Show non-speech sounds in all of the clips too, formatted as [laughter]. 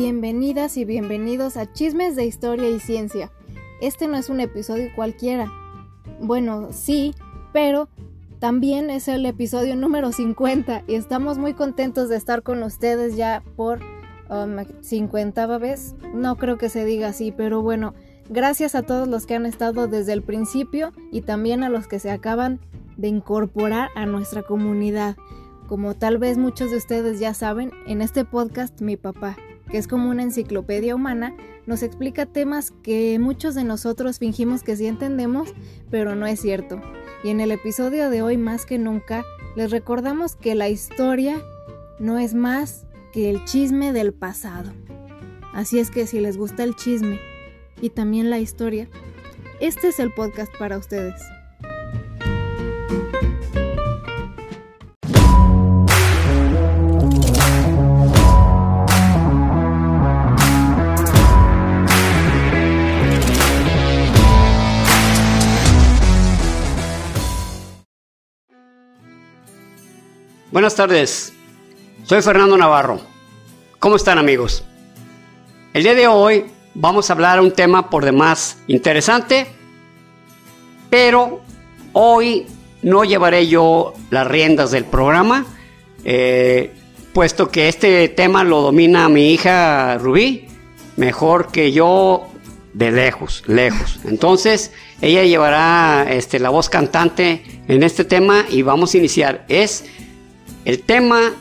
Bienvenidas y bienvenidos a Chismes de Historia y Ciencia. Este no es un episodio cualquiera. Bueno, sí, pero también es el episodio número 50 y estamos muy contentos de estar con ustedes ya por 50 um, vez. No creo que se diga así, pero bueno, gracias a todos los que han estado desde el principio y también a los que se acaban de incorporar a nuestra comunidad. Como tal vez muchos de ustedes ya saben, en este podcast mi papá, que es como una enciclopedia humana, nos explica temas que muchos de nosotros fingimos que sí entendemos, pero no es cierto. Y en el episodio de hoy más que nunca, les recordamos que la historia no es más que el chisme del pasado. Así es que si les gusta el chisme y también la historia, este es el podcast para ustedes. Buenas tardes, soy Fernando Navarro. ¿Cómo están amigos? El día de hoy vamos a hablar un tema por demás interesante, pero hoy no llevaré yo las riendas del programa, eh, puesto que este tema lo domina mi hija Rubí, mejor que yo de lejos, lejos. Entonces, ella llevará este, la voz cantante en este tema y vamos a iniciar. Es el tema,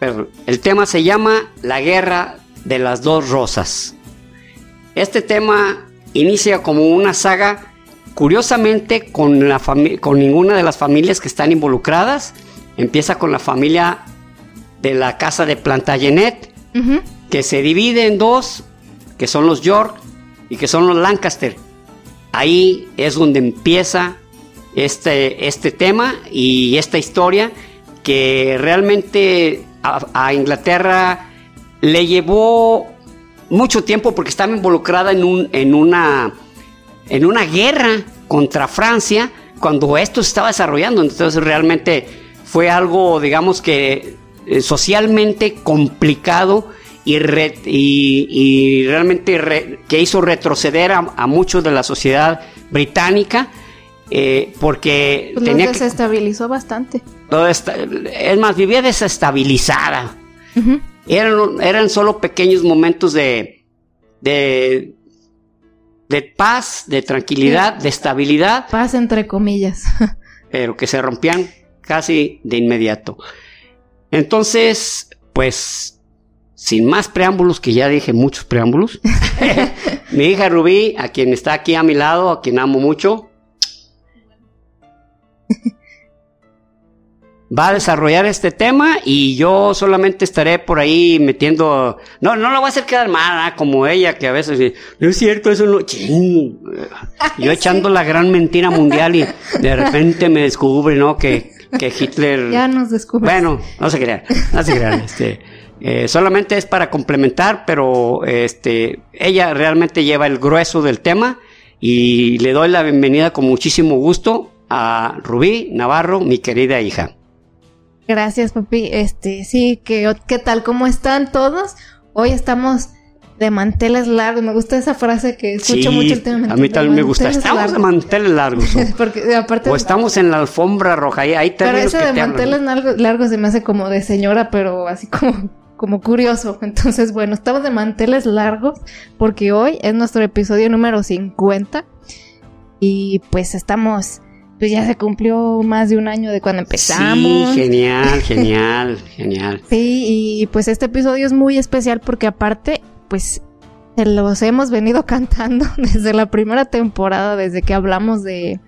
el tema se llama La Guerra de las Dos Rosas. Este tema inicia como una saga, curiosamente, con, la con ninguna de las familias que están involucradas. Empieza con la familia de la casa de Plantagenet, que se divide en dos, que son los York y que son los Lancaster. Ahí es donde empieza este, este tema y esta historia que realmente a, Inglaterra le llevó mucho tiempo porque estaba involucrada en, un, en, una, en una guerra contra Francia cuando esto se estaba desarrollando. Entonces realmente fue algo, digamos que eh, socialmente complicado y, y, realmente que hizo retroceder a, a mucho de la sociedad británica eh, porque pues tenía se desestabilizó bastante. Es más, vivía desestabilizada. eran, eran solo pequeños momentos de, de, de paz, de tranquilidad, de estabilidad. Paz entre comillas. [laughs] pero que se rompían casi de inmediato. Entonces, pues, sin más preámbulos, que ya dije muchos preámbulos, [laughs] [laughs] mi hija Rubí, a quien está aquí a mi lado, a quien amo mucho, va a desarrollar este tema y yo solamente estaré por ahí metiendo. No, no lo voy a hacer quedar mal, ¿ah? como ella, que a veces no es cierto, eso no. [laughs] Yo echando la gran mentira mundial y de repente me descubre, ¿no? Que, que Hitler. Ya nos descubre. Bueno, no se crean, no se crean. Este, eh, solamente es para complementar, pero este, ella realmente lleva el grueso del tema y le doy la bienvenida con muchísimo gusto a Rubí Navarro, mi querida hija. Gracias, papi. Este, sí, ¿qué, qué tal? ¿Cómo están todos? Hoy estamos de manteles largos. Me gusta esa frase que escucho mucho el tema. A mí también me gusta. Estamos de manteles largos. [laughs] Porque, aparte, o estamos en la alfombra roja. Ahí, ahí Pero eso de manteles largos, se me hace como de señora, pero así como, como curioso. [laughs] Entonces, bueno, estamos de manteles largos porque hoy es nuestro episodio número 50. Y pues estamos pues ya se cumplió más de un año de cuando empezamos. Sí, genial, [laughs] genial, genial. Sí, y pues este episodio es muy especial porque aparte, pues los hemos venido [laughs] cantando desde la primera temporada, desde que hablamos de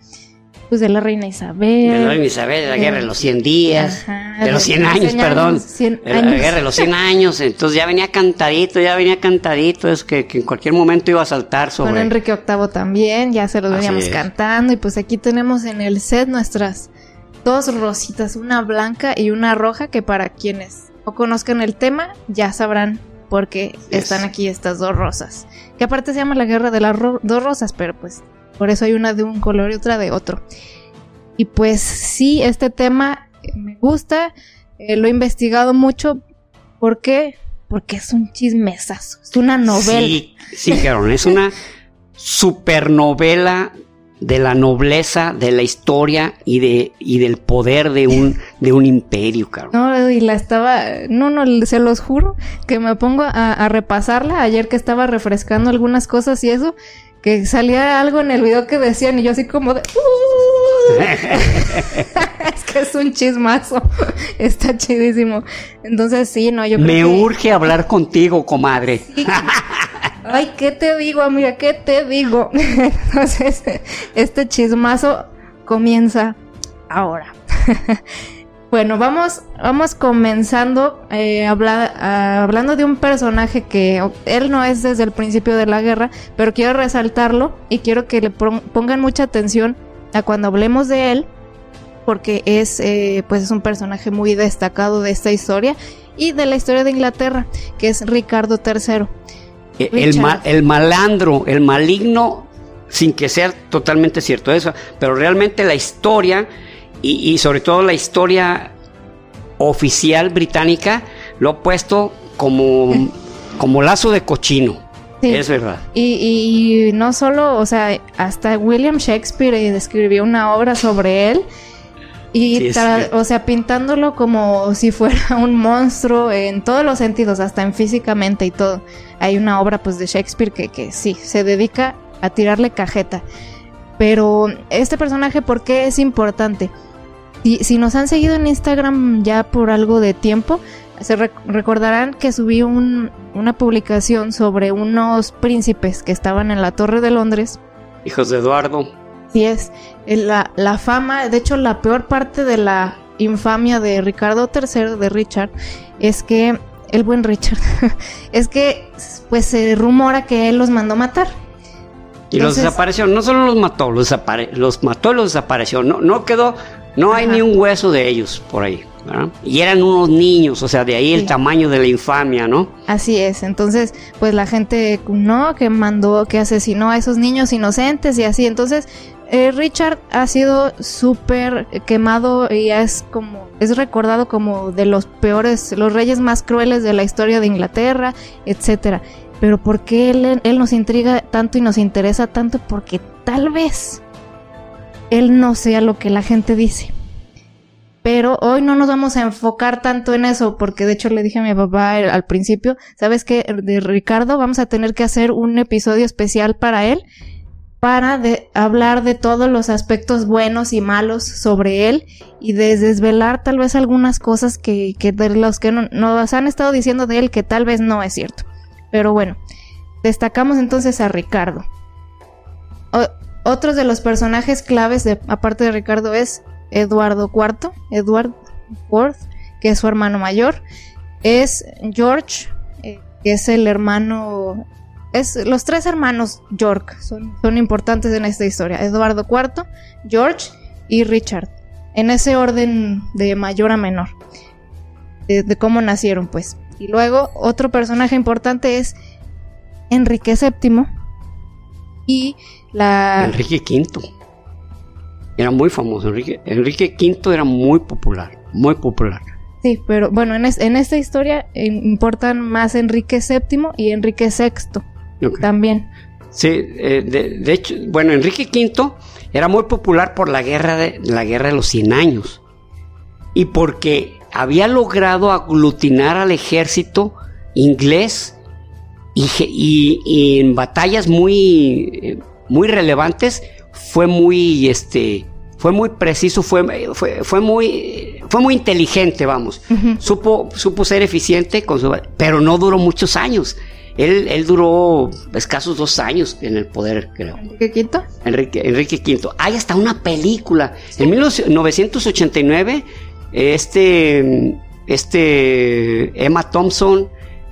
pues de la reina Isabel. De la reina Isabel, de la guerra de los 100 días, de los 100 años, perdón. de la guerra de los 100 años, entonces ya venía cantadito, ya venía cantadito, es que, en cualquier momento iba a saltar sobre... Con Enrique VIII también, ya se lo veníamos cantando, y pues aquí tenemos en el set nuestras dos rositas, una blanca y una roja, que para quienes no conozcan el tema, ya sabrán por qué están aquí estas dos rosas. Que aparte se llama la guerra de las dos rosas, pero pues por eso hay una de un color y otra de otro. Y pues sí, este tema me gusta, eh, lo he investigado mucho. ¿Por qué? porque es un chismesazo, es una novela. Sí, sí, Carol, es una supernovela de la nobleza, de la historia y de y del poder de un de un imperio, Carol. No, y la estaba, no, no, se los juro que me pongo a, a repasarla ayer que estaba refrescando algunas cosas y eso, que salía algo en el video que decían y yo así como de... "Uh". [laughs] es que es un chismazo. [laughs] Está chidísimo. Entonces sí, no, yo creo Me que... urge hablar contigo, comadre. [laughs] Ay, ¿qué te digo, amiga? ¿Qué te digo? Entonces, este chismazo comienza ahora. Bueno, vamos, vamos comenzando eh, habla- ah, hablando de un personaje que él no es desde el principio de la guerra, pero quiero resaltarlo y quiero que le pon- pongan mucha atención a cuando hablemos de él, porque es, eh, pues es un personaje muy destacado de esta historia y de la historia de Inglaterra, que es Ricardo III. El, Richard. ma- el malandro, el maligno, sin que sea totalmente cierto eso, pero realmente la historia y, y sobre todo la historia oficial británica lo ha puesto como, [laughs] como lazo de cochino. Sí. Es verdad. Y, y no solo, o sea, hasta William Shakespeare eh, escribió una obra sobre él. Y, Sí, o sea, pintándolo como si fuera [laughs] un monstruo en todos los sentidos, hasta en físicamente y todo. Hay una obra, pues, de Shakespeare que, que sí, se dedica a tirarle cajeta. Pero este personaje, ¿por qué es importante? Si, si nos han seguido en Instagram ya por algo de tiempo, se rec- recordarán que subí un- una publicación sobre unos príncipes que estaban en la Torre de Londres. Hijos de Eduardo. Y es la, la fama, de hecho la peor parte de la infamia de Ricardo III, de Richard, es que, el buen Richard, [laughs] es que pues se rumora que él los mandó matar. Y los desapareció. No solo los mató, los, los mató y los desapareció. No, no quedó, no hay Ajá. ni un hueso de ellos por ahí. ¿verdad? Y eran unos niños, o sea, de ahí el Sí. tamaño de la infamia, ¿no? Así es, entonces pues la gente no, que mandó, que asesinó a esos niños inocentes y así, entonces eh, Richard ha sido súper quemado y es como, es recordado como de los peores, los reyes más crueles de la historia de Inglaterra, etcétera. Pero ¿por qué él, él nos intriga tanto y nos interesa tanto? Porque tal vez él no sea lo que la gente dice. Pero hoy no nos vamos a enfocar tanto en eso, porque de hecho le dije a mi papá al al principio, ¿sabes qué? De Ricardo vamos a tener que hacer un episodio especial para él, para hablar de todos los aspectos buenos y malos sobre él y de desvelar tal vez algunas cosas que, de los que no- nos han estado diciendo de él que tal vez no es cierto. Pero bueno, destacamos entonces a Ricardo. Otros de los personajes claves, aparte de Ricardo, es Eduardo IV, Edward IV, que es su hermano mayor. Es George, eh, que es el hermano. Es los tres hermanos York son, son importantes en esta historia. Eduardo IV, George y Richard. En ese orden de mayor a menor. De, de cómo nacieron, pues. Y luego, otro personaje importante es Enrique VII. Y la. Enrique V. Era muy famoso. Enrique, Enrique V era muy popular. Muy popular. Sí, pero bueno, en, es- en esta historia eh, importan más Enrique VII y Enrique VI también. Sí, eh, de, de hecho, bueno, Enrique V era muy popular por la guerra de la guerra de los 100 años y porque había logrado aglutinar al ejército inglés y- y en batallas muy eh, muy relevantes fue muy este fue muy preciso, fue, fue, fue muy fue muy inteligente, vamos. Supo, supo ser eficiente, con su- pero no duró muchos años. Él, él duró escasos dos años en el poder, creo. Enrique V. Enrique, Enrique V. Hay hasta una película. En 1989, este, este Emma Thompson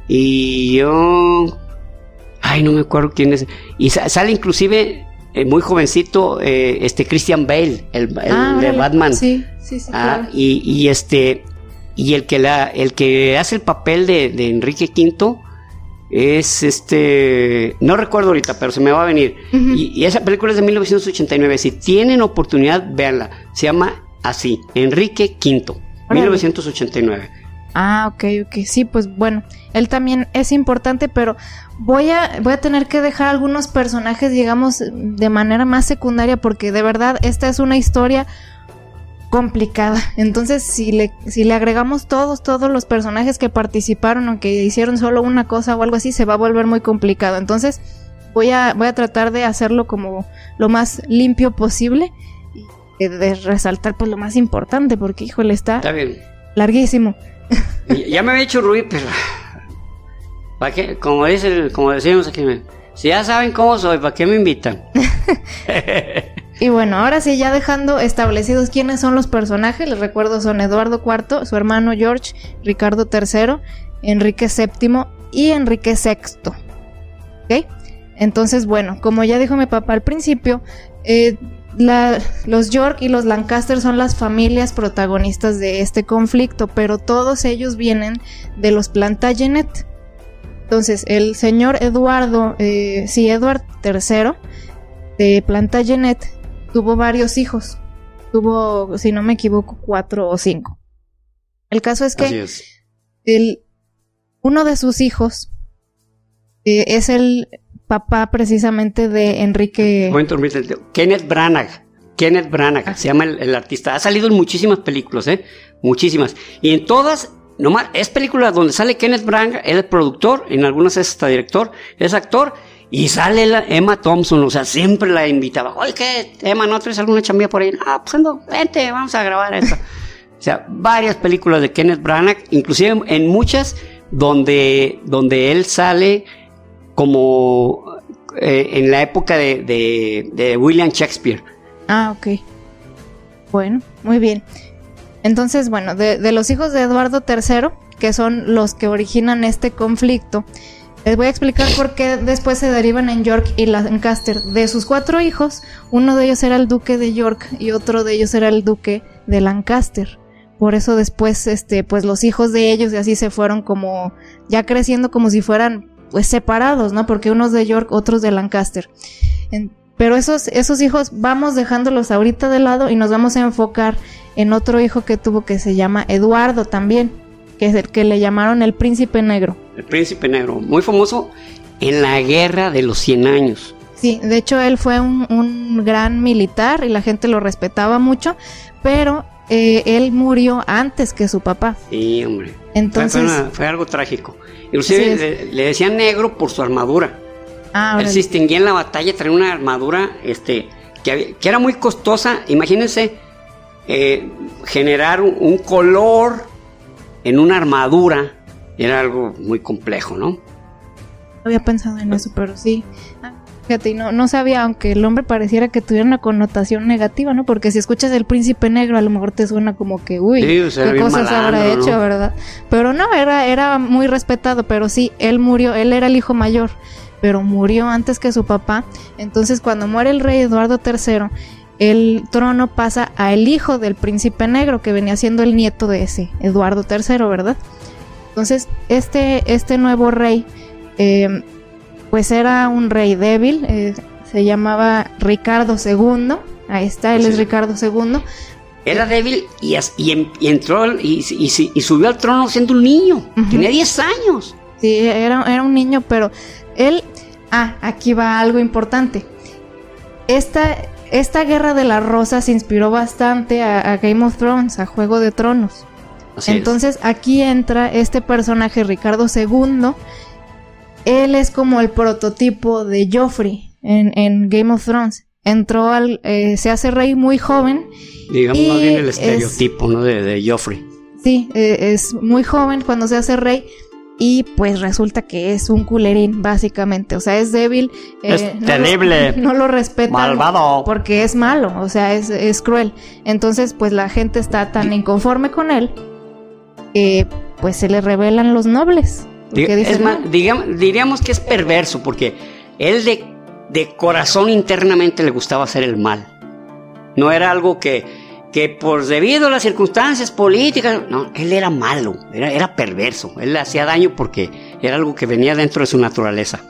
y yo... Ay, no me acuerdo quién es. Y sa- sale inclusive eh, muy jovencito eh, este Christian Bale, el, el Ah, de. Batman. Sí, sí, sí. Ah, claro. y, y este y el que la el que hace el papel de, de Enrique V es este no recuerdo ahorita pero se me va a venir y, y esa película es de 1989 si tienen oportunidad véanla se llama así Enrique V Órale. 1989 Ah, ok, ok. Sí, pues bueno, él también es importante, pero voy a, voy a tener que dejar algunos personajes, digamos, de manera más secundaria, porque de verdad esta es una historia complicada. Entonces, si le, si le agregamos todos, todos los personajes que participaron o que hicieron solo una cosa o algo así, se va a volver muy complicado. Entonces, voy a, voy a tratar de hacerlo como lo más limpio posible y de resaltar pues lo más importante, porque híjole, está, larguísimo. ya me había hecho ruido, pero ¿para qué? Como dice, como decimos aquí, si ya saben cómo soy, ¿para qué me invitan? [laughs] [laughs] Y bueno, ahora sí, ya dejando establecidos quiénes son los personajes, les recuerdo son Eduardo IV, su hermano George, Ricardo III, Enrique VII y Enrique VI. ¿Ok? Entonces, bueno, como ya dijo mi papá al principio, eh, los York y los Lancaster son las familias protagonistas de este conflicto, pero todos ellos vienen de los Plantagenet. Entonces, el señor Eduardo, eh, sí, Edward III de Plantagenet tuvo varios hijos. Tuvo, si no me equivoco, cuatro o cinco. El caso es que El, uno de sus hijos eh, es el papá precisamente de Enrique. Kenneth Branagh. Kenneth Branagh, ah. se llama el, artista. Ha salido en muchísimas películas, ¿eh? Muchísimas. Y en todas, es película donde sale Kenneth Branagh, él es productor, en algunas es hasta director, es actor, y sale Emma Thompson, o sea, siempre la invitaba. Oye, ¿qué? Emma, ¿no traes alguna chambilla por ahí? Ah, pues ando, vente, vamos a grabar esto. o sea, varias películas de Kenneth Branagh, inclusive en muchas donde, donde él sale como eh, en la época de, de, William Shakespeare. Ah, ok. Bueno, muy bien. Entonces, bueno, de, de los hijos de Eduardo III, que son los que originan este conflicto, les voy a explicar por qué después se derivan en York y Lancaster. De sus cuatro hijos, uno de ellos era el duque de York y otro de ellos era el duque de Lancaster. Por eso después, este, pues los hijos de ellos y así se fueron como ya creciendo como si fueran pues separados, ¿no? Porque unos de York, otros de Lancaster. Pero esos, esos hijos vamos dejándolos ahorita de lado y nos vamos a enfocar en otro hijo que tuvo que se llama Eduardo también, que es el que le llamaron el príncipe negro. El príncipe negro, muy famoso en la guerra de los 100 años. Sí, de hecho él fue un, gran militar y la gente lo respetaba mucho, pero eh, él murió antes que su papá. Sí, hombre. Entonces fue, algo trágico. Inclusive le, decían negro por su armadura. Ah, él se distinguía en la batalla, traía una armadura este, que, era muy costosa. Imagínense eh, generar un color en una armadura era algo muy complejo, ¿no? Había pensado en eso, pero sí. Ah, fíjate, no, no sabía, aunque el hombre pareciera que tuviera una connotación negativa, ¿no? Porque si escuchas el príncipe negro, a lo mejor te suena como que, uy, qué cosas habrá hecho, ¿verdad? Pero no, era, era muy respetado, pero sí, él murió, él era el hijo mayor, pero murió antes que su papá. Entonces, cuando muere el rey Eduardo III, el trono pasa a el hijo del príncipe negro, que venía siendo el nieto de ese, Eduardo III, ¿verdad? Entonces, este, este nuevo rey, eh, pues era un rey débil, eh, se llamaba Ricardo II, ahí está, él es Ricardo II. Era débil y, em, entró y, subió al trono siendo un niño, tenía 10 años. Sí, era, era un niño, pero él, ah, aquí va algo importante. Esta, esta guerra de las rosas se inspiró bastante a Game of Thrones, a Juego de Tronos. Entonces aquí entra este personaje Ricardo II. Él es como el prototipo de Joffrey en, Game of Thrones. Entró al, eh, se hace rey muy joven. Digamos más bien el estereotipo, ¿no? De, Joffrey. Sí, eh, es muy joven cuando se hace rey y pues resulta que es un culerín básicamente, o sea, es débil, eh, es terrible, [laughs] no lo respeta malvado, porque es malo, o sea, es, es, cruel. Entonces, pues la gente está tan inconforme con él pues se le revelan los nobles. diríamos que es perverso porque él de, de, corazón internamente le gustaba hacer el mal. No era algo que, que por debido a las circunstancias políticas, no, él era malo, era, era perverso, él le hacía daño porque era algo que venía dentro de su naturaleza.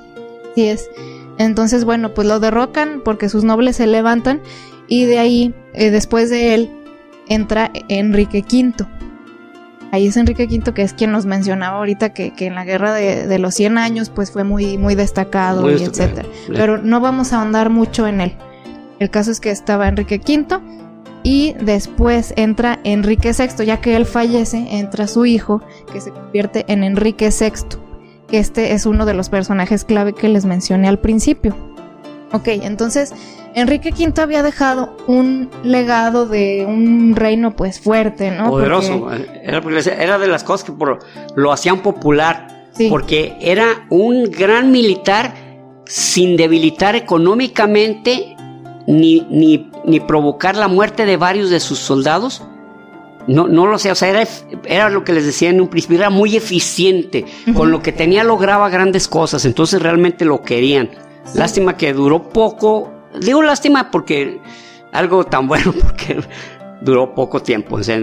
Así es. Entonces, bueno, pues lo derrocan porque sus nobles se levantan y de ahí, eh, después de él, entra Enrique V Ahí es Enrique V, que es quien nos mencionaba ahorita que, que en la guerra de, de, los 100 años pues fue muy, muy destacado muy y etcétera. Pero no vamos a ahondar mucho en él. El caso es que estaba Enrique V y después entra Enrique VI, ya que él fallece, entra su hijo, que se convierte en Enrique VI, que este es uno de los personajes clave que les mencioné al principio. Ok, entonces Enrique V había dejado un legado de un reino pues fuerte, ¿no? Poderoso, era, de las cosas que lo hacían popular, porque era un gran militar sin debilitar económicamente ni, ni, ni, provocar la muerte de varios de sus soldados. No, no lo sé, o sea, era, era lo que les decía en un principio, era muy eficiente, con lo que tenía lograba grandes cosas, entonces realmente lo querían. Lástima que duró poco, digo lástima porque algo tan [laughs] bueno, porque duró poco tiempo, o sea,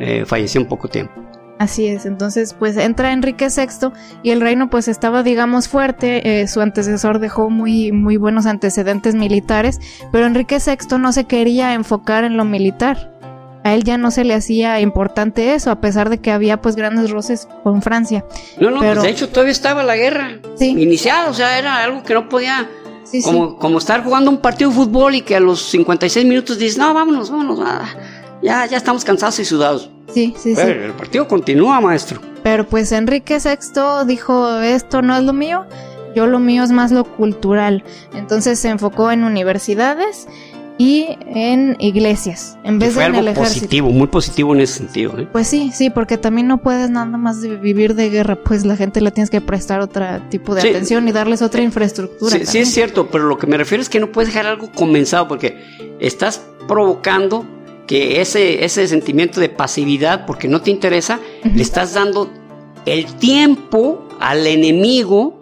eh, falleció en poco tiempo. Así es, entonces pues entra Enrique VI y el reino pues estaba digamos fuerte, eh, su antecesor dejó muy, muy buenos antecedentes militares, pero Enrique VI no se quería enfocar en lo militar. A él ya no se le hacía importante eso, a pesar de que había pues grandes roces con Francia. No, no, pues de hecho todavía estaba la guerra iniciada, o sea, era algo que no podía... como, como estar jugando un partido de fútbol y que a los 56 minutos dices, no, vámonos, vámonos, nada ya, ya estamos cansados y sudados. Sí, sí, Pero sí. El partido continúa, maestro. Pero pues Enrique VI dijo, esto no es lo mío, yo lo mío es más lo cultural. Entonces se enfocó en universidades y en iglesias, en vez de en el ejército. positivo, muy positivo en ese sentido. ¿eh? Pues sí, sí, porque también no puedes nada más vivir de guerra, pues la gente le tienes que prestar otro tipo de atención y darles otra infraestructura. Sí, sí, es cierto, pero lo que me refiero es que no puedes dejar algo comenzado porque estás provocando que ese, ese sentimiento de pasividad, porque no te interesa, le estás dando el tiempo al enemigo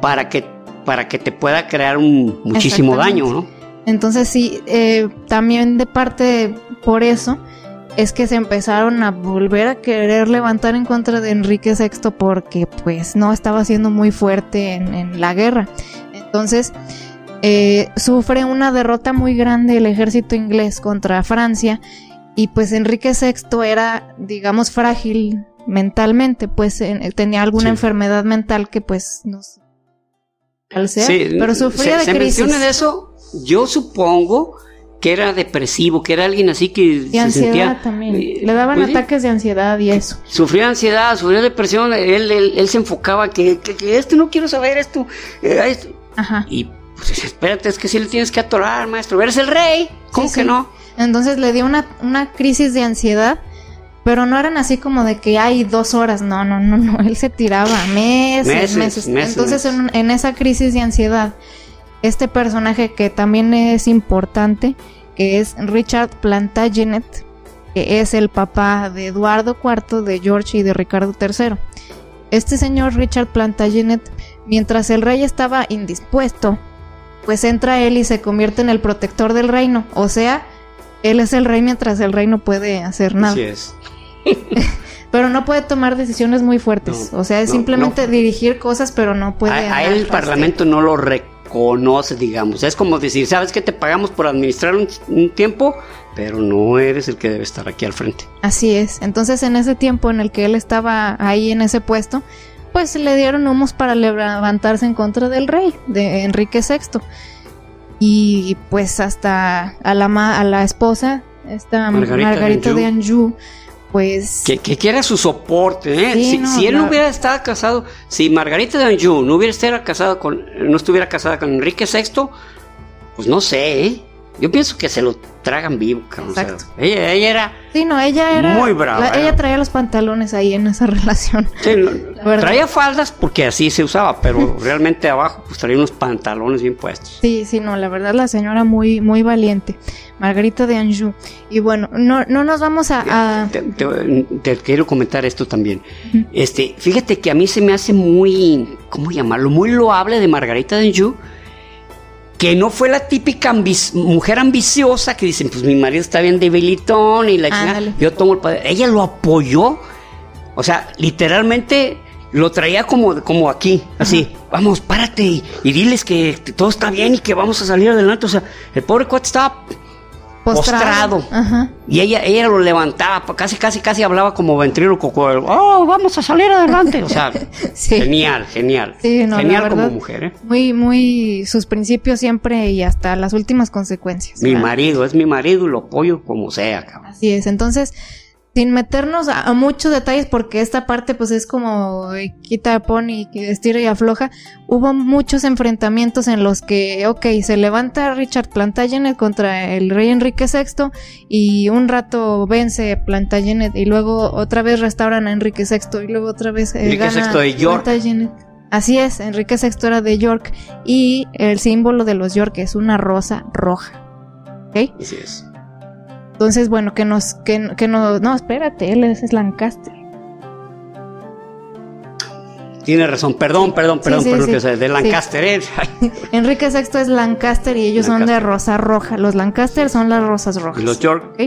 para que, para que te pueda crear un muchísimo daño, ¿no? Entonces sí, eh, también de parte por eso es que se empezaron a volver a querer levantar en contra de Enrique VI porque pues no estaba siendo muy fuerte en, en la guerra. Entonces eh, sufre una derrota muy grande el ejército inglés contra Francia y pues Enrique VI era, digamos, frágil mentalmente, pues tenía alguna enfermedad mental que pues no sé, pero sufría de crisis. de eso, yo supongo que era depresivo, que era alguien así que de ansiedad también. Eh, Le daban pues ataques de ansiedad y eso. Sufría ansiedad, sufría depresión, él, él, se enfocaba que, que, esto no quiero saber esto, eh, esto. Ajá. Y pues espérate, es que si le tienes que atorar, maestro. Eres el rey. ¿Cómo que no? Entonces le dio una, una crisis de ansiedad, pero no eran así como de que hay dos horas. No, no, no, no. Él se tiraba meses, meses. Entonces En, en esa crisis de ansiedad, este personaje que también es importante, que es Richard Plantagenet, que es el papá de Eduardo IV, de George y de Ricardo III. Este señor Richard Plantagenet, mientras el rey estaba indispuesto pues entra él y se convierte en el protector del reino. O sea, él es el rey mientras el rey no puede hacer nada. Así es. [laughs] pero no puede tomar decisiones muy fuertes. o sea, es simplemente dirigir cosas, pero no puede. A, él el Parlamento no lo reconoce, digamos. Es como decir, sabes que te pagamos por administrar un, tiempo, pero no eres el que debe estar aquí al frente. Así es. Entonces, en ese tiempo en el que él estaba ahí en ese puesto, pues le dieron humos para levantarse en contra del rey, de Enrique VI. Y pues hasta a la, a la esposa, esta Margarita, de Anjou, pues... Que, que quiera su soporte, ¿eh? si, él no hubiera estado casado, si Margarita de Anjou no hubiera estado casada con, no estuviera casada con Enrique VI, pues no sé, ¿eh? Yo pienso que se lo tragan vivo, Exacto. ella, ella, era. Sí, no, ella era. Muy brava. ella traía los pantalones ahí en esa [laughs] relación. Sí, traía faldas porque así se usaba, pero [laughs] realmente abajo pues traía unos pantalones bien puestos. Sí, sí, no, la verdad la señora muy, muy valiente. Margarita de Anjou. Y bueno, no, no nos vamos a. Te, quiero comentar esto también. Este, fíjate que a mí se me hace muy. ¿Cómo llamarlo? Muy loable de Margarita de Anjou que no fue la típica mujer ambiciosa que dicen, pues mi marido está bien debilitón y la yo tomo el poder. Ella lo apoyó, o sea, literalmente lo traía como, como aquí, así, vamos, párate y, diles que todo está bien y que vamos a salir adelante. O sea, el pobre cuate estaba postrado. Y ella, ella lo levantaba, casi, casi, casi hablaba como ventríloco. Oh, vamos a salir adelante. O sea, [laughs] genial, genial. genial como mujer. ¿eh? Muy, muy, sus principios siempre y hasta las últimas consecuencias. Mi marido, es mi marido y lo apoyo como sea, cabrón. Así es. Entonces, sin meternos a, muchos detalles porque esta parte pues es como quita, pone y estira y afloja, hubo muchos enfrentamientos en los que, ok, se levanta Richard Plantagenet contra el rey Enrique VI y un rato vence Plantagenet y luego otra vez restauran a Enrique VI y luego otra vez eh, Enrique VI de York. Así es, Enrique VI era de York y el símbolo de los York es una rosa roja. ¿Ok? Así es. Entonces, bueno, que nos, que, que no, no, espérate, él es, Lancaster. Tiene razón, perdón, perdón, perdón, perdón, que de Lancaster. ¿eh? [laughs] Enrique VI es Lancaster y ellos son de rosa roja. Los Lancaster son las rosas rojas. Y los York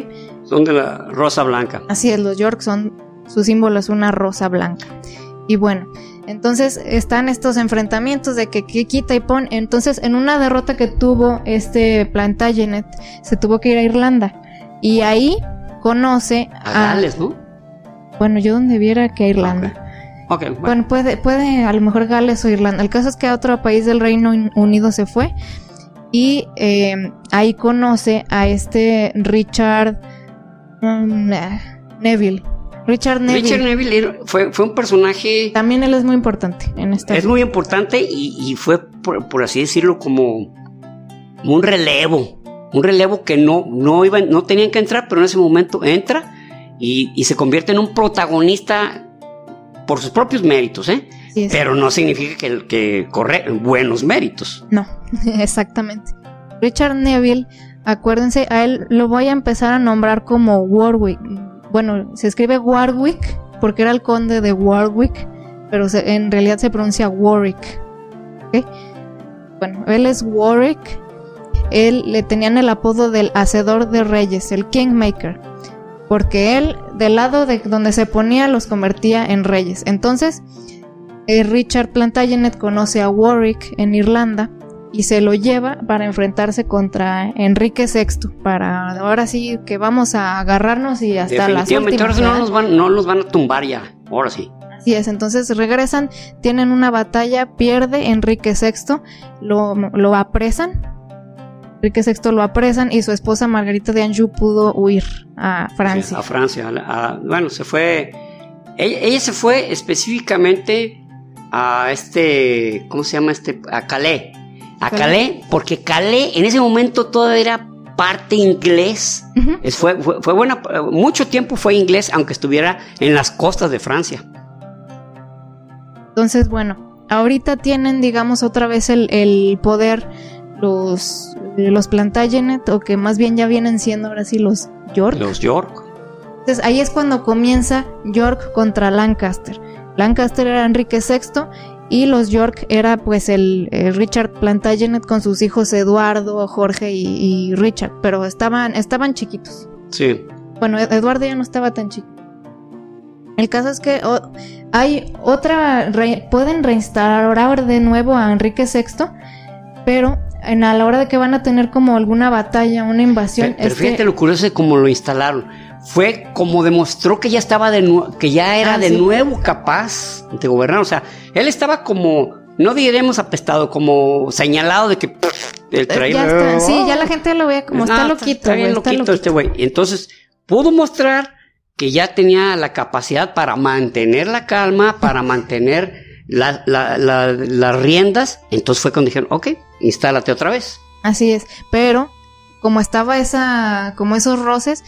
son de la rosa blanca. Así es, los York son, su símbolo es una rosa blanca. Y bueno, entonces están estos enfrentamientos de que, quita y pone. Entonces, en una derrota que tuvo este Plantagenet, se tuvo que ir a Irlanda. Y ahí conoce a, Gales, ¿no? Bueno, yo donde viera que a Irlanda. Okay. bueno. puede, puede a lo mejor Gales o Irlanda. El caso es que a otro país del Reino Unido se fue y eh, ahí conoce a este Richard um, Neville. Richard Neville. Richard Neville fue, fue un personaje... También él es muy importante en esta... Es muy importante y, fue, por, así decirlo, como un relevo un relevo que no, no, iban, no tenían que entrar, pero en ese momento entra y, se convierte en un protagonista por sus propios méritos, ¿eh? pero no significa que, que corre buenos méritos. No, [laughs] exactamente. Richard Neville, acuérdense, a él lo voy a empezar a nombrar como Warwick. Bueno, se escribe Warwick porque era el conde de Warwick, pero en realidad se pronuncia Warwick. Bueno, él es Warwick él le tenían el apodo del hacedor de reyes, el Kingmaker, porque él del lado de donde se ponía los convertía en reyes. Entonces, eh, Richard Plantagenet conoce a Warwick en Irlanda y se lo lleva para enfrentarse contra Enrique VI, para ahora sí que vamos a agarrarnos y hasta las últimas. no nos, van, no nos van a tumbar ya, ahora sí. Así es, entonces regresan, tienen una batalla, pierde Enrique VI, lo, lo apresan Enrique VI lo apresan y su esposa Margarita de Anjou pudo huir a Francia. a Francia. bueno, se fue. Ella, se fue específicamente a este. ¿Cómo se llama este? A Calais. A Calais, porque Calais en ese momento todavía era parte inglés. fue, fue, buena. Mucho tiempo fue inglés, aunque estuviera en las costas de Francia. Entonces, bueno, ahorita tienen, digamos, otra vez el, el poder los, los Plantagenet, o que más bien ya vienen siendo ahora sí los York. Los York. Entonces ahí es cuando comienza York contra Lancaster. Lancaster era Enrique VI y los York era pues el, Richard Plantagenet con sus hijos Eduardo, Jorge y, Richard, pero estaban, estaban chiquitos. Sí. Bueno, Eduardo ya no estaba tan chico. El caso es que hay otra, pueden reinstalar de nuevo a Enrique VI, pero en a la hora de que van a tener como alguna batalla, una invasión. Pero, fíjate lo curioso de cómo lo instalaron. Fue como demostró que ya estaba de que ya era ah, de nuevo capaz de gobernar. O sea, él estaba como, no diremos apestado, como señalado de que el traidor. sí, ya la gente lo ve como está loquito. Está bien loquito, este güey. Entonces, pudo mostrar que ya tenía la capacidad para mantener la calma, para mantener las riendas. Entonces fue cuando dijeron, ok, instálate otra vez. Así es, pero como estaba esa, como esos roces,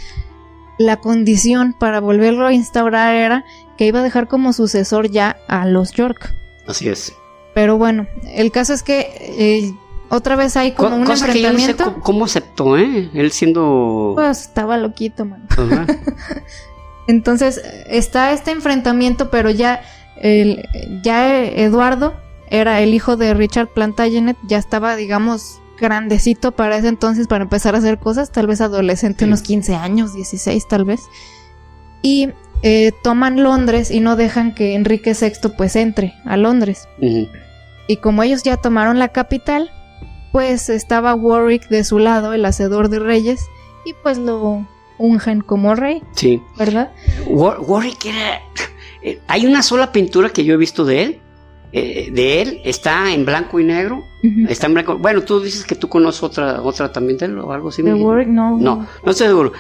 la condición para volverlo a instaurar era que iba a dejar como sucesor ya a los York. Así es. Pero bueno, el caso es que eh, otra vez hay como un enfrentamiento. cómo, aceptó, ¿eh? Él siendo. Pues estaba loquito, man. [laughs] Entonces está este enfrentamiento, pero ya el, ya Eduardo era el hijo de Richard Plantagenet, ya estaba, digamos, grandecito para ese entonces para empezar a hacer cosas, tal vez adolescente, unos 15 años, 16 tal vez. Y eh, toman Londres y no dejan que Enrique VI pues entre a Londres. Y como ellos ya tomaron la capital, pues estaba Warwick de su lado, el hacedor de reyes, y pues lo ungen como rey, Sí. ¿verdad? War- Warwick era... eh, Hay una sola pintura que yo he visto de él. Eh, de él está en blanco y negro. Está en blanco. Bueno, tú dices que tú conoces otra, otra también de él o algo así. Me- Warwick, no. No, no estoy seguro.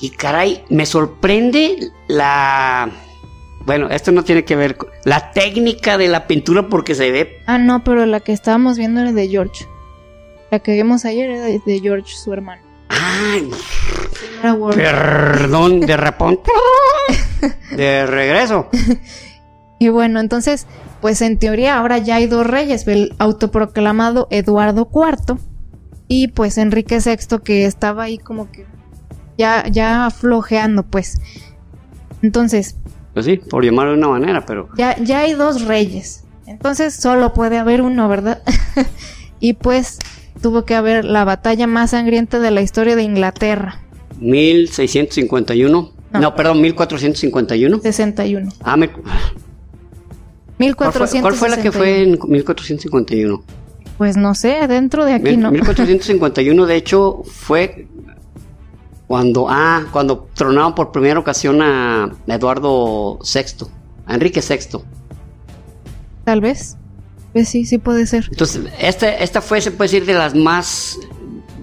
Y caray, me sorprende la. Bueno, esto no tiene que ver con la técnica de la pintura porque se ve. Ah, no, pero la que estábamos viendo era de George. La que vimos ayer era de, George, su hermano. Ay, perdón, de repente. [laughs] De regreso. [laughs] Y bueno, entonces, pues en teoría ahora ya hay dos reyes, el autoproclamado Eduardo IV y pues Enrique VI que estaba ahí como que ya, ya flojeando, pues. Entonces, Pues sí, por llamarlo de una manera, pero. ya, ya hay dos reyes. Entonces solo puede haber uno, ¿verdad? [laughs] y pues tuvo que haber la batalla más sangrienta de la historia de Inglaterra, 1651. No, No. perdón, 1451. 61. Ah, me- ¿cuál, fue, 1461. cuál fue la que fue en 1451? Pues no sé, dentro de aquí no. [laughs] 1451, de hecho, fue cuando, ah, cuando tronaron por primera ocasión a Eduardo VI, a Enrique VI. Tal vez. Pues sí, sí puede ser. Entonces, esta, esta fue, se puede decir, de las más,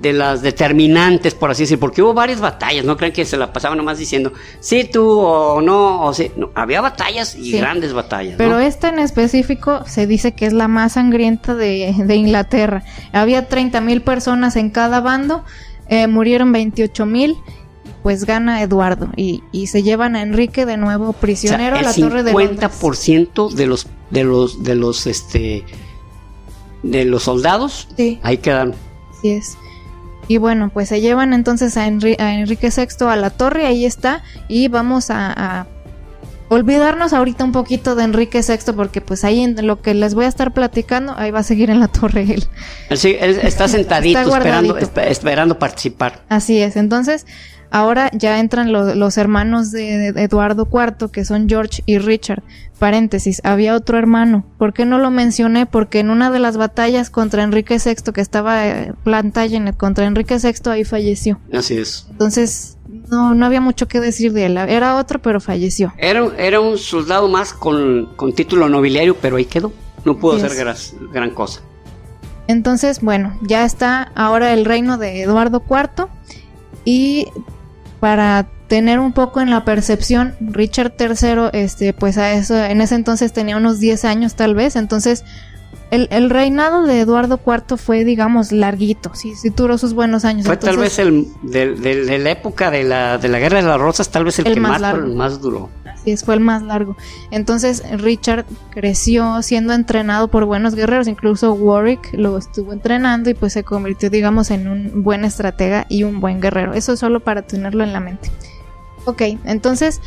de las determinantes, por así decir, porque hubo varias batallas, no crean que se la pasaban nomás diciendo, sí, tú o no, o sí, no, había batallas y Sí. grandes batallas. ¿no? Pero esta en específico se dice que es la más sangrienta de, de Inglaterra. Había 30 mil personas en cada bando, eh, murieron 28 mil, pues gana Eduardo y, y se llevan a Enrique de nuevo O sea, prisionero a el la torre de Londres. 50% de los, de los, de los, este, de los soldados, Sí, ahí quedan. así es. Y bueno, pues se llevan entonces a, Enri- a Enrique VI a la torre, ahí está, y vamos a, a olvidarnos ahorita un poquito de Enrique VI, porque pues ahí en lo que les voy a estar platicando, ahí va a seguir en la torre él. Sí, él está [laughs] sentadito Está esperando, esperando participar. Así es, entonces ahora ya entran lo- los hermanos de, de Eduardo IV, que son George y Richard. Paréntesis, había otro hermano. ¿Por qué no lo mencioné? Porque en una de las batallas contra Enrique VI, que estaba eh, Plantagenet contra Enrique VI, ahí falleció. Así es. Entonces, no, no había mucho que decir de él. Era otro, pero falleció. Era, un- era un soldado más con, con título nobiliario, pero ahí quedó. No pudo hacer gran, gran cosa. Entonces, bueno, ya está ahora el reino de Eduardo IV y para tener un poco en la percepción, Richard III, este, pues a eso, en ese entonces tenía unos 10 años tal vez, entonces el, el reinado de Eduardo IV fue, digamos, larguito, sí, sí duró sus buenos años. Fue tal vez el de, de- de la época de la, de la Guerra de las Rosas, tal vez el, El que más más, largo. el más duró. Así es, fue el más largo. Entonces Richard creció siendo entrenado por buenos guerreros, incluso Warwick lo estuvo entrenando y pues se convirtió, digamos, en un buen estratega y un buen guerrero. Eso es solo para tenerlo en la mente. Ok, entonces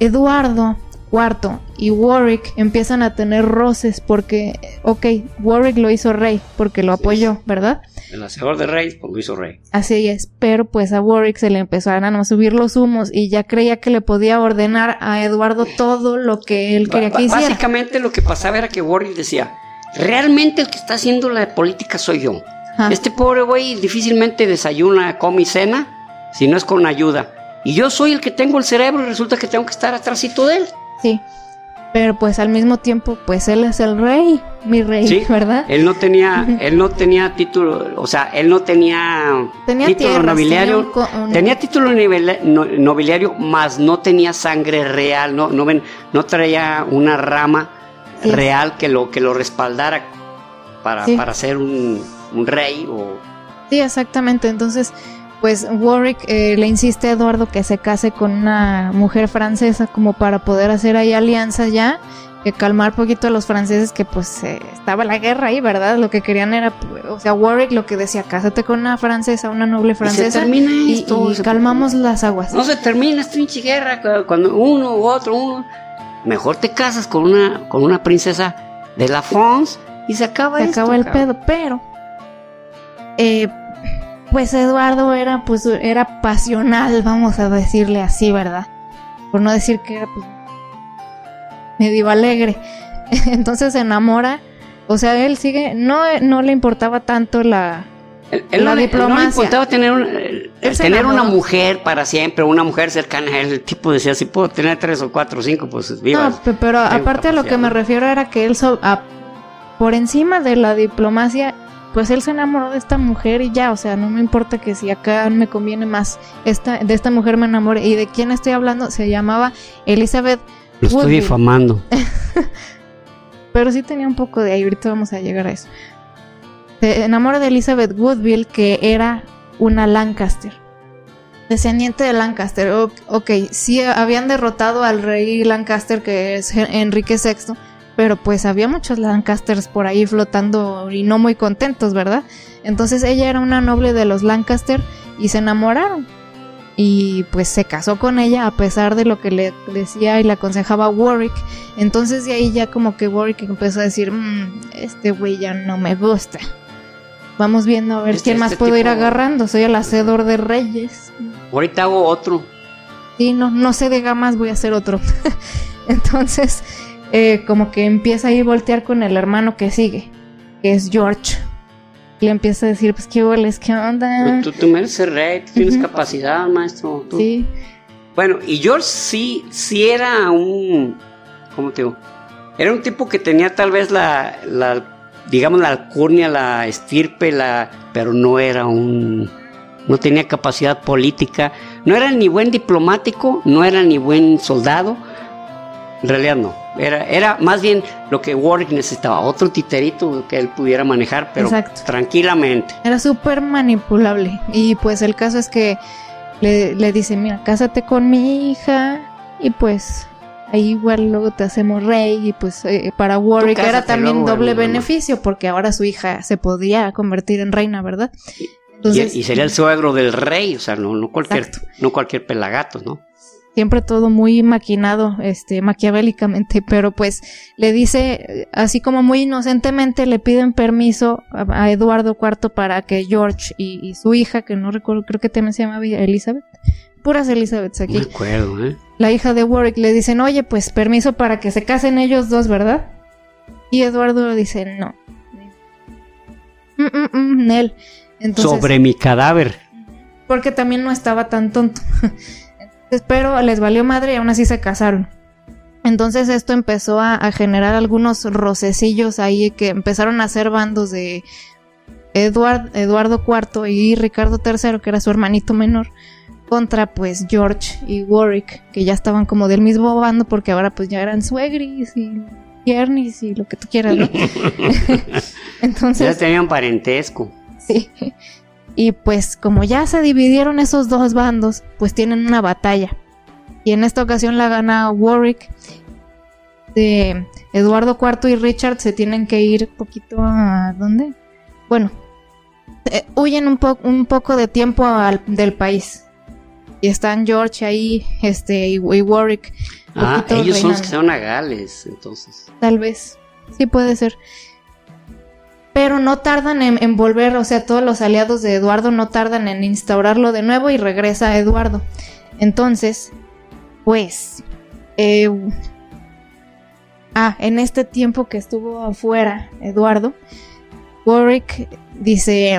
Eduardo IV y Warwick empiezan a tener roces porque, ok, Warwick lo hizo rey porque lo apoyó, ¿verdad? El hacedor de rey, pues lo hizo rey. Así es, pero pues a Warwick se le empezaron a subir los humos y ya creía que le podía ordenar a Eduardo todo lo que él quería que hiciera. Básicamente lo que pasaba era que Warwick decía, realmente el que está haciendo la política soy yo. Ajá. Este pobre güey difícilmente desayuna, come y cena si no es con ayuda. Y yo soy el que tengo el cerebro y resulta que tengo que estar atrásito de él. Sí. Pero pues al mismo tiempo, pues él es el rey, mi rey, Sí. ¿verdad? Él no tenía, él no tenía título, o sea, él no tenía, Tenía título tierras, nobiliario. tenía un co- un- Tenía título no- nobiliario, más no tenía sangre real, no, no ven, no traía una rama Sí. real que lo que lo respaldara para, Sí. para ser un, un rey o Sí, exactamente. Entonces, pues Warwick eh, le insiste a Eduardo que se case con una mujer francesa como para poder hacer ahí alianzas ya, que calmar poquito a los franceses que pues eh, estaba la guerra ahí, ¿verdad? Lo que querían era, pues, o sea, Warwick lo que decía, cásate con una francesa, una noble Y se francesa termina y, esto, y se- calmamos las aguas. No se termina esta pinche guerra cu- cuando uno u otro, uno. Mejor te casas con una, con una princesa de la France y se acaba se esto, acabó el cabrón. pedo, pero eh, pues Eduardo era pues era pasional, vamos a decirle así, ¿verdad? Por no decir que era pues medio alegre. [laughs] Entonces se enamora, o sea, él sigue no no le importaba tanto la él la no diplomacia. No le importaba tener, un- Él tener una mujer para siempre, una mujer cercana a él. El tipo decía, si puedo tener tres o cuatro o cinco, pues viva. No, pe- pero aparte a lo que me refiero era que él, so- a- por encima de la diplomacia, pues él se enamoró de esta mujer y ya, o sea, no me importa que si acá me conviene más esta, de esta mujer me enamore. ¿Y de quién estoy hablando? Se llamaba Elizabeth Lo estoy Woodville. difamando. [laughs] pero sí tenía un poco de ahí, ahorita vamos a llegar a eso. Se enamora de Elizabeth Woodville, que era una Lancaster. Descendiente de Lancaster. Ok, sí habían derrotado al rey Lancaster, que es Enrique VI, pero pues había muchos Lancasters por ahí flotando y no muy contentos, ¿verdad? Entonces ella era una noble de los Lancaster y se enamoraron. Y pues se casó con ella a pesar de lo que le decía y le aconsejaba Warwick. Entonces de ahí ya como que Warwick empezó a decir, "Mm, este güey ya no me gusta. Vamos viendo a ver Este- quién más este puedo ir agarrando. Soy el hacedor de reyes. Ahorita hago otro. Sí, no, no sé de gamas, voy a hacer otro. [laughs] Entonces, eh, como que empieza a ir voltear con el hermano que sigue, que es George. Y le empieza a decir, pues qué hueles, qué onda. Tú, tú mereces rey, tú tienes capacidad, maestro. tú- Sí, Bueno, y George sí, sí era un, ¿cómo te digo? Era un tipo que tenía tal vez la, la digamos, la alcurnia, la estirpe, la, pero no era un, no tenía capacidad política, no era ni buen diplomático, no era ni buen soldado, en realidad no, era, era más bien lo que Warwick necesitaba, otro titerito que él pudiera manejar, pero Exacto. tranquilamente. era súper manipulable. Y pues el caso es que le, le dice, mira, cásate con mi hija y pues ahí igual luego te hacemos rey y pues eh, para Warwick era también luego, doble beneficio porque ahora su hija se podría convertir en reina, ¿verdad? y, y sería el suegro del rey, o sea, no, no cualquier, Exacto. no cualquier pelagato, ¿no? Siempre todo muy maquinado, este, maquiavélicamente, [laughs] pero pues le dice, así como muy inocentemente, le piden permiso a, a Eduardo IV para que George y, y su hija, que no recuerdo, creo que también se llamaba Elizabeth, puras Elizabeths No aquí, me acuerdo, ¿eh? la hija de Warwick, le dicen, oye, pues permiso para que se casen ellos dos, ¿verdad? Y Eduardo dice, no. Mm, mm, mm, Nel. Entonces, Sobre mi cadáver. porque también no estaba tan tonto. [laughs] Entonces, pero les valió madre y aún así se casaron. Entonces esto empezó a, a generar algunos rocecillos ahí que empezaron a hacer bandos de Eduard- Eduardo IV y Ricardo III, que era su hermanito menor, contra pues George y Warwick, que ya estaban como del mismo bando porque ahora pues ya eran suegris y yernis y lo que tú quieras, ¿no? [laughs] [laughs] Ya Entonces, tenían parentesco. Sí. Y pues como ya se dividieron esos dos bandos, pues tienen una batalla. Y en esta ocasión la gana Warwick. De Eduardo IV y Richard se tienen que ir poquito a ¿dónde? Bueno, eh, huyen un, po- un poco de tiempo al- del país. Y están George ahí, este, y, y Warwick. Ah, ellos son los que se van a Gales, entonces. Tal vez. Sí puede ser. Pero no tardan en, en volver, o sea, todos los aliados de Eduardo no tardan en instaurarlo de nuevo y regresa Eduardo. Entonces, pues... eh, ah, en este tiempo que estuvo afuera Eduardo, Warwick dice...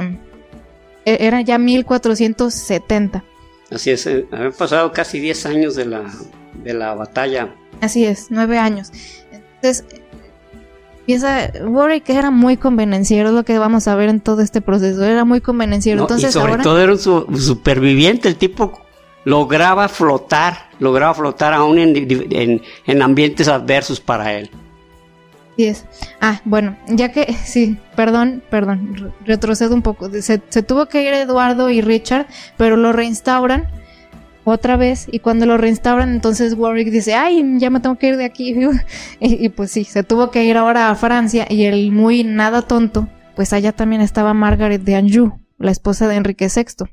e- Era ya 1470. Así es, eh, habían pasado casi 10 años de la, de la batalla. Así es, nueve años. Entonces, empieza, Warwick era muy convenenciero, es lo que vamos a ver en todo este proceso, era muy convenenciero. ¿no? Entonces, y sobre ahora, todo era un su- superviviente, el tipo lograba flotar, lograba flotar aún en, en- en ambientes adversos para él. Así es. Ah, bueno, ya que, [laughs] sí, perdón, perdón, re- retrocedo un poco. Se, se tuvo que ir Eduardo y Richard, pero lo reinstauran otra vez y cuando lo reinstauran entonces Warwick dice, ay, ya me tengo que ir de aquí. [laughs] y, y pues sí, se tuvo que ir ahora a Francia y el muy nada tonto, pues allá también estaba Margaret de Anjou, la esposa de Enrique VI.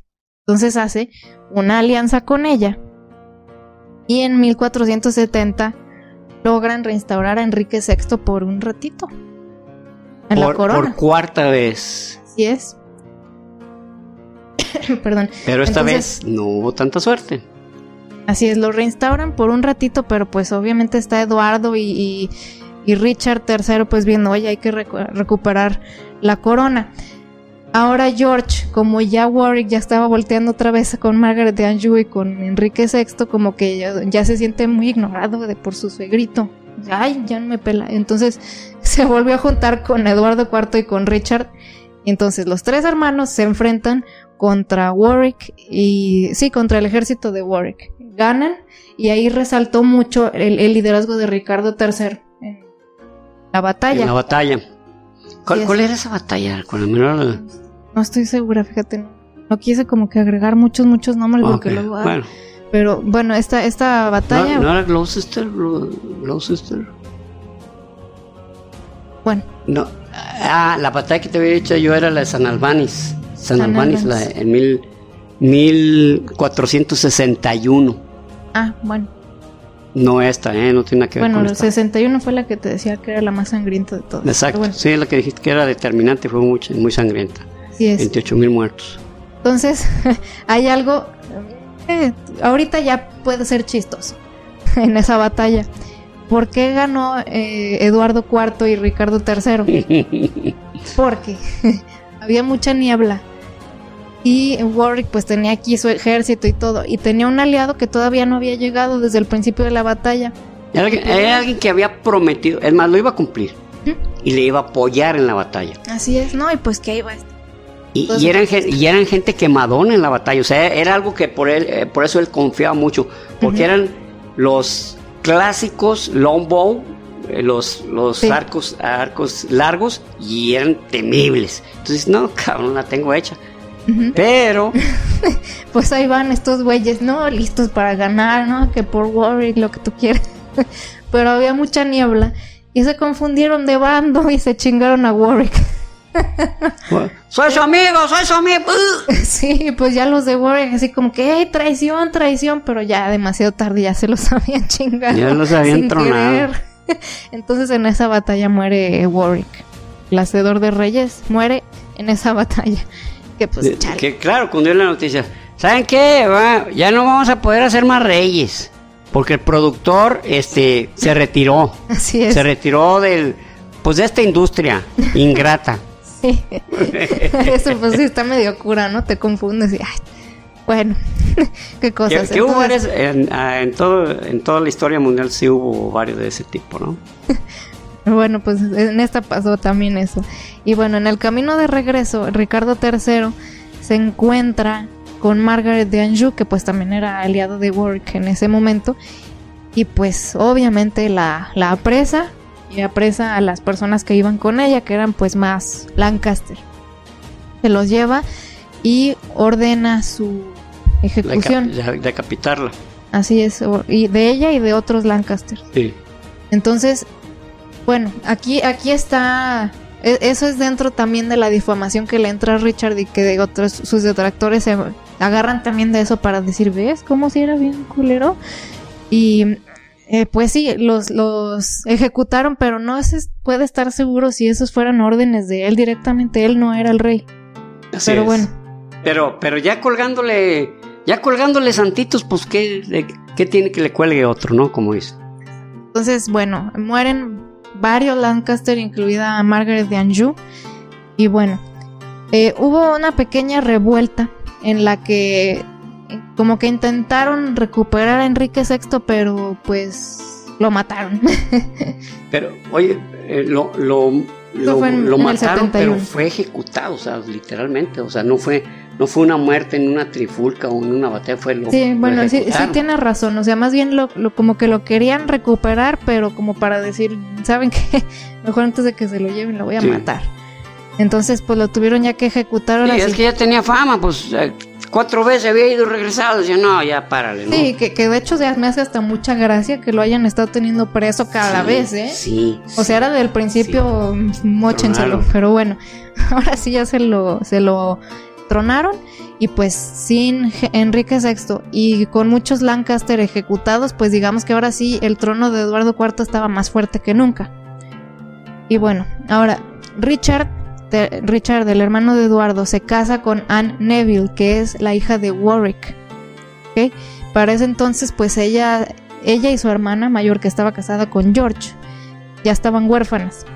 Entonces hace una alianza con ella y en 1470 logran reinstaurar a Enrique VI por un ratito. En la corona. por cuarta vez. Así es. [laughs] Perdón. Pero esta Entonces- vez no hubo tanta suerte. Así es, lo reinstauran por un ratito, pero pues obviamente está Eduardo y, y- y Richard III pues viendo, oye, hay que recu- recuperar la corona. Ahora George, como ya Warwick ya estaba volteando otra vez con Margaret de Anjou y con Enrique VI, como que ya, ya se siente muy ignorado de por su suegrito. Ay, ya no me pela. Entonces [laughs] se volvió a juntar con Eduardo IV y con Richard. Entonces los tres hermanos se enfrentan contra Warwick y sí, contra el ejército de Warwick. Ganan y ahí resaltó mucho el, el liderazgo de Ricardo III en la batalla. En la batalla. ¿Cuál, era esa batalla? Con la menor... No estoy segura, fíjate. No, no quise como que agregar muchos, muchos nombres porque luego... ah, Bueno, Pero bueno, esta, esta batalla... ¿no, no era Gloucester? Glo- Gloucester? Bueno, No. Ah, la batalla que te había dicho yo era la de San Albanis. San, San Albanis, la Albans. de- en mil, 1461. ah, bueno. No esta, ¿eh? No tiene nada que ver Bueno, con el esta. 61 fue la que te decía que era la más sangrienta de todas. Exacto. Bueno, Sí, la que dijiste que era determinante fue muy, muy sangrienta. sí es. 28 mil muertos. Entonces, [laughs] hay algo. eh, ahorita ya puede ser chistoso [laughs] en esa batalla. ¿Por qué ganó eh, Eduardo IV y Ricardo III? [laughs] Porque había mucha niebla. Y Warwick pues tenía aquí su ejército y todo. Y tenía un aliado que todavía no había llegado desde el principio de la batalla. Era, alguien- era alguien que había prometido, es más, lo iba a cumplir. Y le iba a apoyar en la batalla. Así es, ¿no? Y pues que iba. Y, Pues- y eran, gen- y eran gente quemadona en la batalla. O sea, era algo que por él, eh, por eso él confiaba mucho. Porque eran los clásicos longbow, eh, los, los Sí. arcos, arcos largos, y eran temibles. Entonces, no, [laughs] cabrón, la tengo hecha. Pero, [laughs] Pues ahí van estos güeyes, ¿no? Listos para ganar, ¿no? Que por Warwick, lo que tú quieras. [laughs] Pero había mucha niebla y se confundieron de bando y se chingaron a Warwick. [laughs] soy su amigo, soy su amigo. Sí, pues ya los de Warwick así como que, ¡hey, traición, traición! Pero ya demasiado tarde ya se los habían chingado. Ya los habían tronado. Entonces en esa batalla muere Warwick. El hacedor de reyes muere en esa batalla. Que pues, chale. que claro, cuando dio la noticia, ¿saben qué? Va, ya no vamos a poder hacer más reyes. Porque el productor este, se retiró. [laughs] Así es. Se retiró del, pues de esta industria ingrata. [laughs] Sí. [laughs] Eso pues sí está medio cura, ¿no? Te confundes y ay, bueno, qué cosas. que hubo Entonces, varias, en, ah, en todo, en toda la historia mundial sí hubo varios de ese tipo, ¿no? Bueno, pues en esta pasó también eso. Y bueno, en el camino de regreso, Ricardo III se encuentra con Margaret de Anjou, que pues también era aliado de Warwick en ese momento. Y pues obviamente la, la apresa y apresa a las personas que iban con ella, que eran pues más Lancaster. Se los lleva y ordena su ejecución. Deca- decapitarla. Así es, y de ella y de otros Lancaster. Sí. Entonces, bueno, aquí, aquí está. E- Eso es dentro también de la difamación que le entra a Richard y que de otros sus detractores se agarran también de eso para decir, ¿ves cómo si era bien culero? Y eh, pues sí, los, los ejecutaron, pero no se puede estar seguro si esos fueran órdenes de él directamente. Él no era el rey. Así pero es. bueno, Pero, pero ya colgándole, ya colgándole santitos, pues ¿qué, qué tiene que le cuelgue otro, ¿no? Como dice. Entonces, bueno, mueren varios Lancaster, incluida Margaret de Anjou. Y bueno, eh, hubo una pequeña revuelta en la que eh, como que intentaron recuperar a Enrique VI, pero pues lo mataron. [laughs] Pero, oye, eh, lo, lo, lo, lo mataron, pero 71. fue ejecutado, o sea, literalmente. O sea, no fue, no fue una muerte en una trifulca o en una batalla, fue lo. sí, lo bueno, sí, sí ejecutaron. tienes razón. O sea, más bien lo, lo- como que lo querían recuperar, pero como para decir, ¿saben qué? [laughs] Mejor antes de que se lo lleven lo voy a Sí. matar. Entonces, pues lo tuvieron ya que ejecutar ahora Sí, sí. es que ya tenía fama, pues eh, cuatro veces había ido regresado. Decía, no, ya párale, ¿no? Sí, que, que de hecho ya me hace hasta mucha gracia que lo hayan estado teniendo preso cada Sí, vez, ¿eh? Sí. O sea, era del principio mm, mochenselo, Tronaron. pero bueno, [laughs] ahora sí ya se lo, se lo tronaron y pues sin Enrique VI y con muchos Lancaster ejecutados, pues digamos que ahora sí el trono de Eduardo IV estaba más fuerte que nunca. Y bueno, ahora Richard, Richard, el hermano de Eduardo, se casa con Anne Neville, que es la hija de Warwick. Para ese entonces, pues ella, ella y su hermana mayor, que estaba casada con George, ya estaban huérfanas.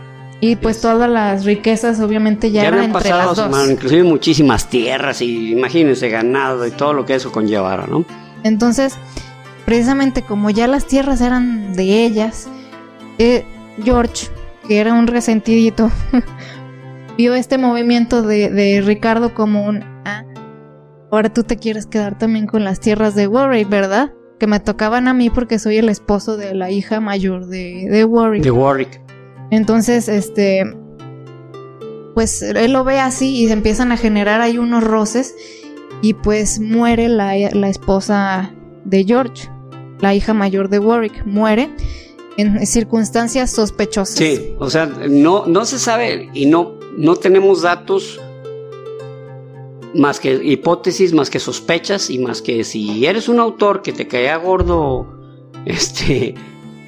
Y pues todas las riquezas obviamente ya, Ya eran entre pasado, las dos. mano, inclusive muchísimas tierras y imagínense ganado y todo lo que eso conllevara, ¿no? Entonces, precisamente como ya las tierras eran de ellas, eh, George, que era un resentidito, [laughs] vio este movimiento de, de Ricardo como un... "Ah, ahora tú te quieres quedar también con las tierras de Warwick, ¿verdad? Que me tocaban a mí porque soy el esposo de la hija mayor de, de Warwick. De Warwick. Entonces, este, pues él lo ve así y se empiezan a generar ahí unos roces y pues muere la, la esposa de George, la hija mayor de Warwick, muere en circunstancias sospechosas. Sí, o sea, no, no se sabe y no, no tenemos datos más que hipótesis, más que sospechas y más que si eres un autor que te caía gordo, este,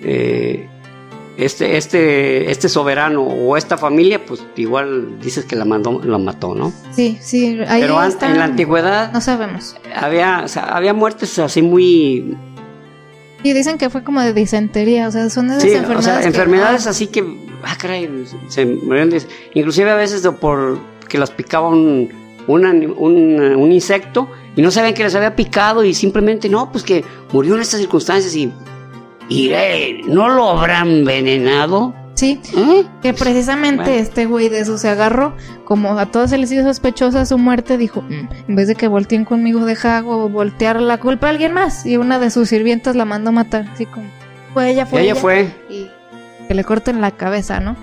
eh, este, este, este soberano o esta familia, pues igual dices que la mandó, la mató, ¿no? Sí, sí, ahí Pero está- en la antigüedad No sabemos. había, o sea, había muertes así muy, Y dicen que fue como de disentería, o sea, son de esas sí, o enfermedades. que- enfermedades así que, ah, caray, se murieron de- inclusive a veces de por que las picaba un, un, un insecto y no sabían que les había picado y simplemente, no, pues que murió en estas circunstancias y, y eh, no lo habrán envenenado. Sí, ¿Eh? Que precisamente Bueno. este güey de eso se agarró, como a todos se les hizo sospechosa su muerte, dijo, "Mm, en vez de que volteen conmigo deja hago voltear la culpa a alguien más. Y una de sus sirvientas la mandó a matar, así como, ella, Y fue ella ella. fue. Y que le corten la cabeza, ¿no?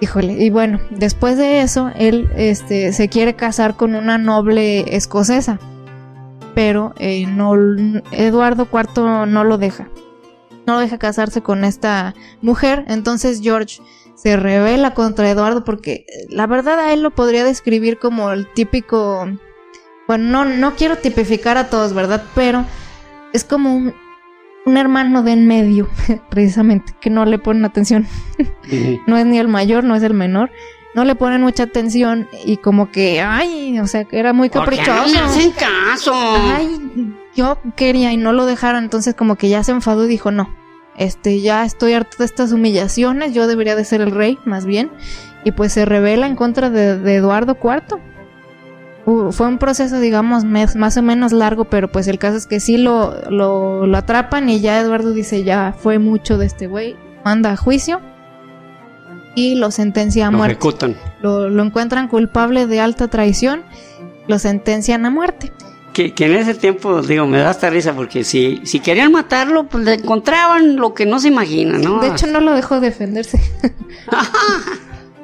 Híjole, y bueno, después de eso, él este, se quiere casar con una noble escocesa, pero eh, no, Eduardo IV no lo deja. No lo deja casarse con esta mujer, entonces George se revela contra Eduardo porque eh, la verdad a él lo podría describir como el típico, bueno, no, no quiero tipificar a todos, ¿verdad? Pero es como un, un hermano de en medio, [laughs] precisamente, que no le ponen atención no es ni el mayor, no es el menor, no le ponen mucha atención y como que, ay, o sea, que era muy ¿Por qué no caprichoso. me hacen caso? Ay, yo quería y no lo dejaron, entonces como que ya se enfadó y dijo, no, este, ya estoy harto de estas humillaciones, yo debería de ser el rey, más bien, y pues se revela en contra de, de Eduardo IV. Uh, fue un proceso, digamos, mes- más o menos largo, pero pues el caso es que sí lo, lo, lo atrapan y ya Eduardo dice, ya fue mucho de este güey, manda a juicio y lo sentencia a Lo muerte lo, lo encuentran culpable de alta traición, lo sentencian a muerte. Que, que en ese tiempo, digo, me da hasta risa porque si, si querían matarlo, pues le encontraban lo que no se imagina, ¿no? De hecho, no lo dejó defenderse.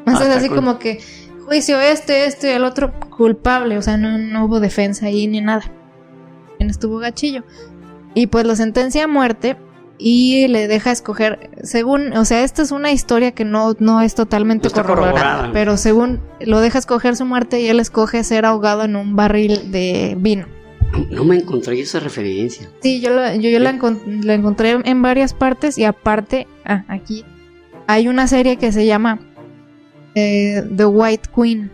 Más [laughs] es así con- como que juicio este, este y el otro culpable. O sea, no, no hubo defensa ahí ni nada. Estuvo gachillo. Y pues lo sentencia a muerte y le deja escoger, según, o sea, esta es una historia que no, no es totalmente No está corroborada, corroborada. pero según lo deja escoger su muerte y él escoge ser ahogado en un barril de vino. No me encontré esa referencia. Sí, yo, la, yo, yo la, encon- la encontré en varias partes y aparte, ah, aquí hay una serie que se llama eh, The White Queen,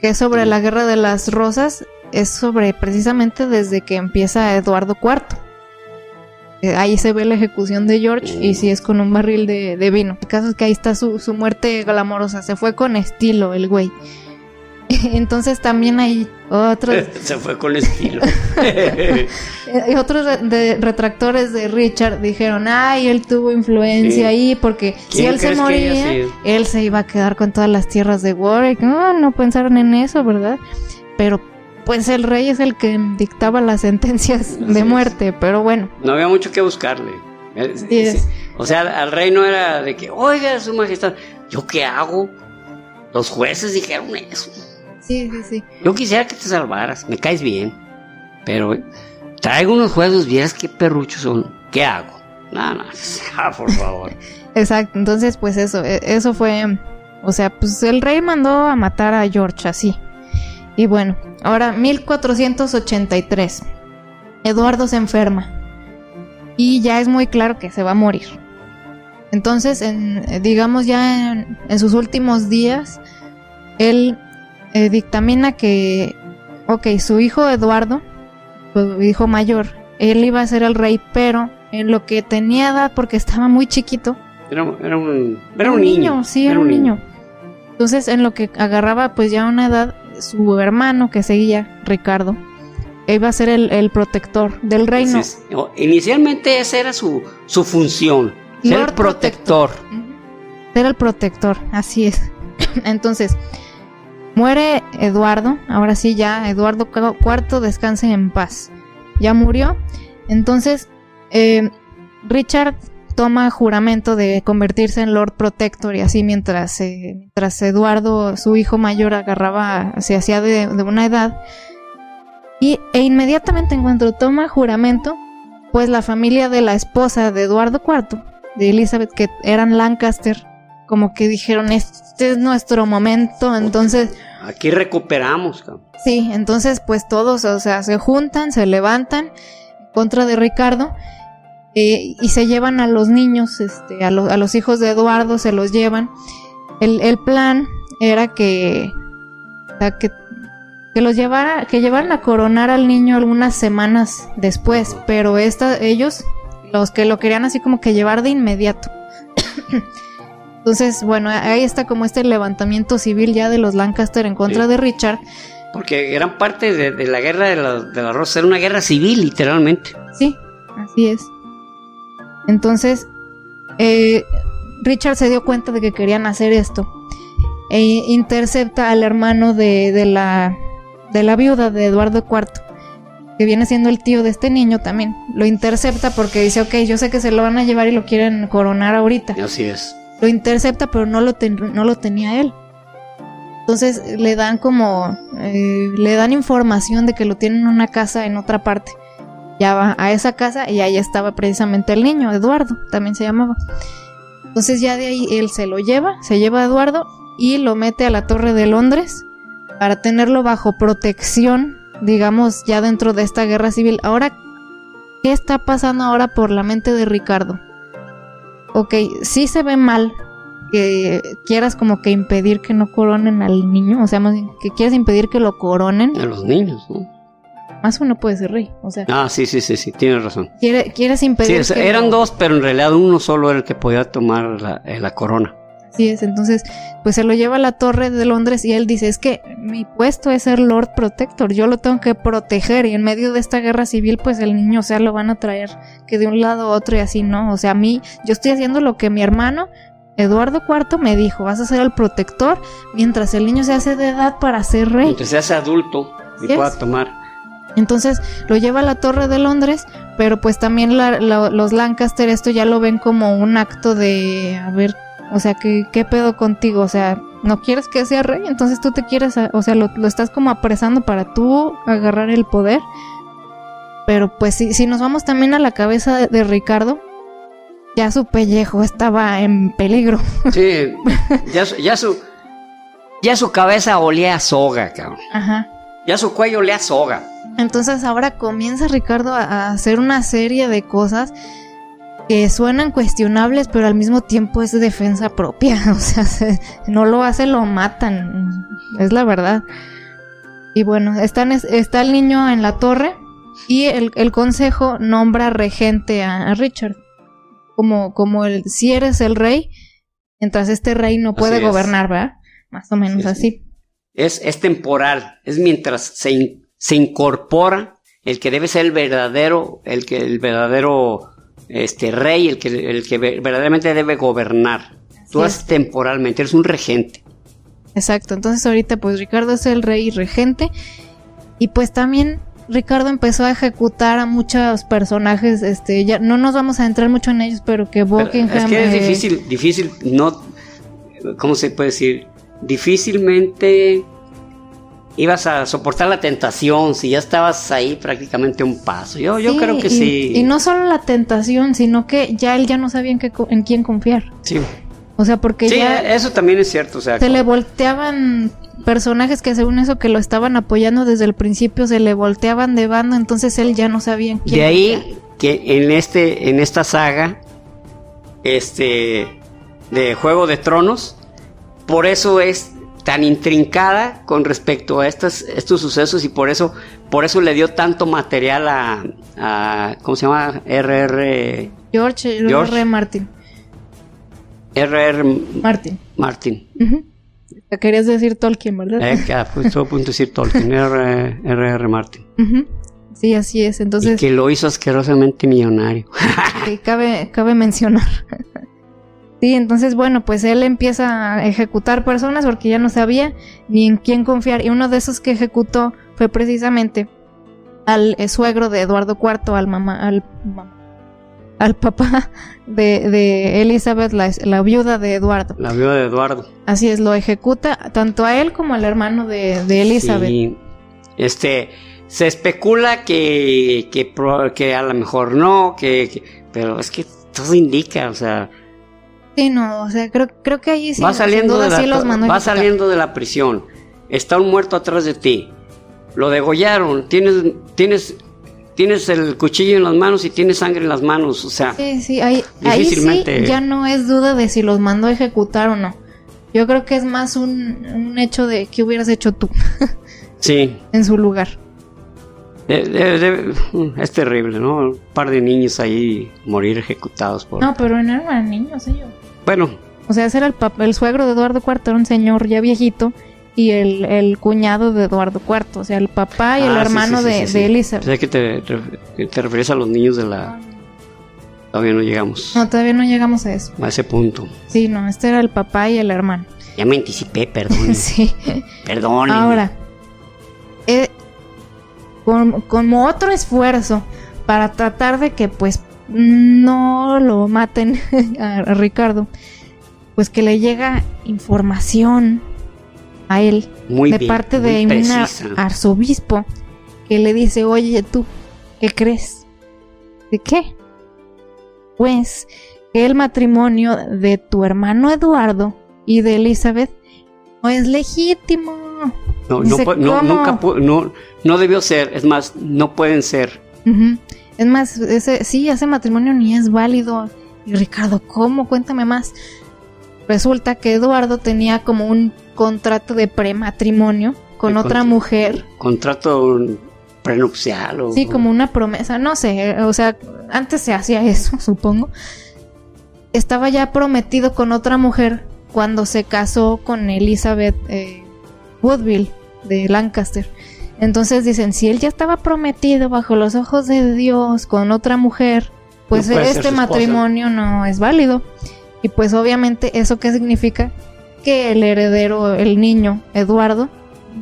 que es sobre la Guerra de las Rosas, es sobre precisamente desde que empieza Eduardo IV. Eh, ahí se ve la ejecución de George y sí es con un barril de, de vino. El caso es que ahí está su, su muerte glamorosa, se fue con estilo el güey. [laughs] Entonces también hay otros [laughs] Se fue con estilo. [laughs] Y otros de- retractores de Richard dijeron, ay, él tuvo influencia Sí. ahí porque si ¿Quién él se moría, él se iba a quedar con todas las tierras de Warwick. No, no pensaron en eso, ¿verdad? Pero pues el rey es el que dictaba las sentencias Así de es. muerte, pero bueno. No había mucho que buscarle. Eh. O sea, al rey no era de que, oiga, su majestad, ¿yo qué hago? Los jueces dijeron eso. Sí, sí, sí. Yo quisiera que te salvaras, me caes bien. Pero traigo unos juegos, vieras qué perruchos son. ¿Qué hago? No, no, [laughs] ah, por favor. Exacto, entonces pues eso, e- eso fue, o sea, pues el rey mandó a matar a George así. Y bueno, ahora 1483. Eduardo se enferma y ya es muy claro que se va a morir. Entonces, en, digamos ya en, en sus últimos días, él eh, dictamina que, ok, su hijo Eduardo, su hijo mayor, él iba a ser el rey, pero en lo que tenía edad, porque estaba muy chiquito, Era, era un, era un niño. sí, era, un niño. Entonces, en lo que agarraba pues ya una edad, su hermano que seguía, Ricardo, iba a ser el, protector del reino. inicialmente esa era su, su función, ser el protector. Ser el protector, así es. [clears throat] Entonces, muere Eduardo, ahora sí ya, Eduardo IV descanse en paz. Ya murió. Entonces, eh, Richard toma juramento de convertirse en Lord Protector y así mientras, eh, mientras Eduardo, su hijo mayor, agarraba, se hacía de, una edad. Y, e inmediatamente en cuanto toma juramento, pues la familia de la esposa de Eduardo IV, de Elizabeth, que eran Lancaster, como que dijeron, este es nuestro momento, entonces... Aquí recuperamos. Sí, entonces pues todos, o sea, se juntan, se levantan en contra de Ricardo eh, y se llevan a los niños, este, a, a, los hijos de Eduardo, se los llevan. El, el plan era que, que, que, los llevara, que llevaran a coronar al niño algunas semanas después, pero esta, ellos, los que lo querían así como que llevar de inmediato. Entonces, bueno, ahí está como este levantamiento civil ya de los Lancaster en contra de Richard. Porque eran parte de, la guerra de la, de la Rosa, era una guerra civil, literalmente. Sí, así es. Entonces, eh, Richard se dio cuenta de que querían hacer esto. E intercepta al hermano de, la, de la viuda de Eduardo IV, que viene siendo el tío de este niño también. Lo intercepta porque dice, ok, yo sé que se lo van a llevar y lo quieren coronar ahorita. Así es. Lo intercepta, pero no lo, no lo tenía él. Entonces le dan como, eh, le dan información de que lo tienen en una casa en otra parte ya va a esa casa y ahí estaba precisamente el niño, Eduardo, también se llamaba. Entonces ya de ahí él se lo lleva, se lleva a Eduardo y lo mete a la Torre de Londres para tenerlo bajo protección, digamos, ya dentro de esta guerra civil. Ahora, ¿qué está pasando ahora por la mente de Ricardo? Ok, sí se ve mal que quieras como que impedir que no coronen al niño, o sea, que quieras impedir que lo coronen. A los niños, ¿no? más uno puede ser rey. O sea, ah, sí, sí, sí, sí, tienes razón. quieres impedir. Sí, eran dos, pero en realidad uno solo era el que podía tomar la, eh, la corona. Así es, entonces, pues se lo lleva a la torre de Londres y él dice, es que mi puesto es ser Lord Protector, yo lo tengo que proteger y en medio de esta guerra civil, pues el niño, o sea, lo van a traer que de un lado a otro y así, ¿no? O sea, a mí, yo estoy haciendo lo que mi hermano Eduardo IV me dijo, vas a ser el protector mientras el niño se hace de edad para ser rey. Mientras se hace adulto y pueda tomar. Entonces lo lleva a la Torre de Londres, pero pues también los Lancaster esto ya lo ven como un acto de, a ver, o sea, ¿qué, qué pedo contigo? O sea, ¿no quieres que sea rey? Entonces tú te quieres, o sea, lo, estás como apresando para tú agarrar el poder. Pero pues si, si nos vamos también a la cabeza de, Ricardo, ya su pellejo estaba en peligro. [laughs] Sí, ya, ya su... Ya su cabeza olía a soga, cabrón. Ajá. Ya su cuello olía a soga. Entonces ahora comienza Ricardo a hacer una serie de cosas que suenan cuestionables, pero al mismo tiempo es de defensa propia. [laughs] O sea, no lo hace, lo matan. Es la verdad. Y bueno, está el niño en la torre y el, consejo nombra regente a, Richard. Como, como el, si eres el rey, mientras este rey no puede gobernar, ¿verdad? Más o menos así. Es, es temporal, es mientras se, se incorpora el que debe ser el verdadero, el que el verdadero este rey, el que, el que verdaderamente debe gobernar. Tú eres temporalmente, eres un regente. Exacto, entonces ahorita pues Ricardo es el rey y regente y pues también Ricardo empezó a ejecutar a muchos personajes, este, ya no nos vamos a entrar mucho en ellos, pero que Buckingham... es que es difícil, difícil, no, ¿cómo se puede decir? Difícilmente ibas a soportar la tentación si ya estabas ahí prácticamente un paso. Yo, yo creo que sí. Y no solo la tentación, sino que ya él ya no sabía en, qué, en quién confiar. Sí. O sea, porque sí, eso también es cierto. O sea, se le volteaban personajes que según eso que lo estaban apoyando desde el principio, se le volteaban de bando, entonces él ya no sabía en quién. De ahí que en este, en esta saga, este, de Juego de Tronos, por eso es tan intrincada con respecto a estos, estos sucesos y por eso, por eso le dio tanto material a, ¿cómo se llama? RR... George, George R. Martin. RR Martin. Martin. Te querías decir Tolkien, ¿verdad? Eh, pues, a punto de decir Tolkien, R. R. Martin. Sí, así es. Y Entonces, que lo hizo asquerosamente millonario. cabe, cabe mencionar. Sí, entonces, bueno, pues él empieza a ejecutar personas porque ya no sabía ni en quién confiar. Y uno de esos que ejecutó fue precisamente al eh, suegro de Eduardo IV, al mamá, al, papá [laughs] de, de Elizabeth, la, la viuda de Eduardo. La viuda de Eduardo. Así es, lo ejecuta tanto a él como al hermano de, de Elizabeth. Sí. Este, se especula que, que, que a lo mejor no, que, que- pero es que todo indica, o sea, Sí, no, o sea, creo, creo que ahí sí, va saliendo duda de la, sí los mandó va saliendo de la prisión, está un muerto atrás de ti, lo degollaron, tienes, tienes, tienes el cuchillo en las manos y tienes sangre en las manos, o sea, Sí, sí, ahí, ahí sí ya no es duda de si los mandó a ejecutar o no. Yo creo que es más un, un hecho de que hubieras hecho tú [laughs] sí, en su lugar. de- de- de- es terrible, ¿no? Un par de niños ahí morir ejecutados por... No, pero no eran niños ellos. Bueno, O sea, ese era el, el suegro de Eduardo IV, era un señor ya viejito, y el, el cuñado de Eduardo IV, o sea, el papá y el Ah, sí, hermano sí, sí, de, sí, sí. de Elizabeth. Sé que te, te, te refieres a los niños de la... Todavía no llegamos No, todavía no llegamos a eso. a ese punto. Sí, no, este era el papá y el hermano. Ya me anticipé, perdón. [laughs] sí. Perdón. Ahora, eh, con- como otro esfuerzo para tratar de que pues no lo maten [laughs] a, Ricardo, pues que le llega información a él Muy de bien, parte de un arzobispo que le dice, oye tú, ¿qué crees? ¿De qué? Pues que el matrimonio de tu hermano Eduardo y de Elizabeth no es legítimo. No, no, Dice, no, ¿cómo? nunca no, no debió ser. Es más, no pueden ser. Es más, ese, sí, ese matrimonio ni es válido. Y Ricardo, ¿cómo? Cuéntame más. Resulta que Eduardo tenía como un contrato de prematrimonio con otra contra- mujer. Contrato prenupcial o... Sí, como una promesa, no sé, o sea, antes se hacía eso, [laughs] supongo. Estaba ya prometido con otra mujer cuando se casó con Elizabeth eh, Woodville de Lancaster. Entonces dicen, si él ya estaba prometido bajo los ojos de Dios con otra mujer, pues No este matrimonio no es válido. Y pues obviamente eso qué significa que el heredero, el niño, Eduardo,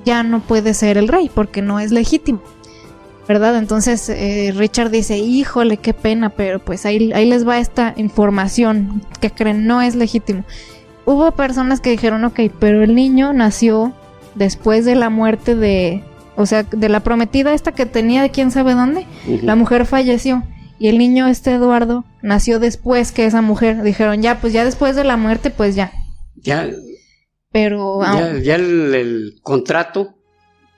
ya no puede ser el rey porque no es legítimo. ¿verdad? Entonces eh, Richard dice, híjole, qué pena, pero pues ahí, ahí les va esta información que creen no es legítimo. Hubo personas que dijeron, ok, pero el niño nació después de la muerte de, o sea, de la prometida esta que tenía de quién sabe dónde, la mujer falleció. Y el niño este Eduardo nació después que esa mujer. Dijeron, ya, pues ya después de la muerte, pues ya. Ya, Pero, ah, ya, ya el, el contrato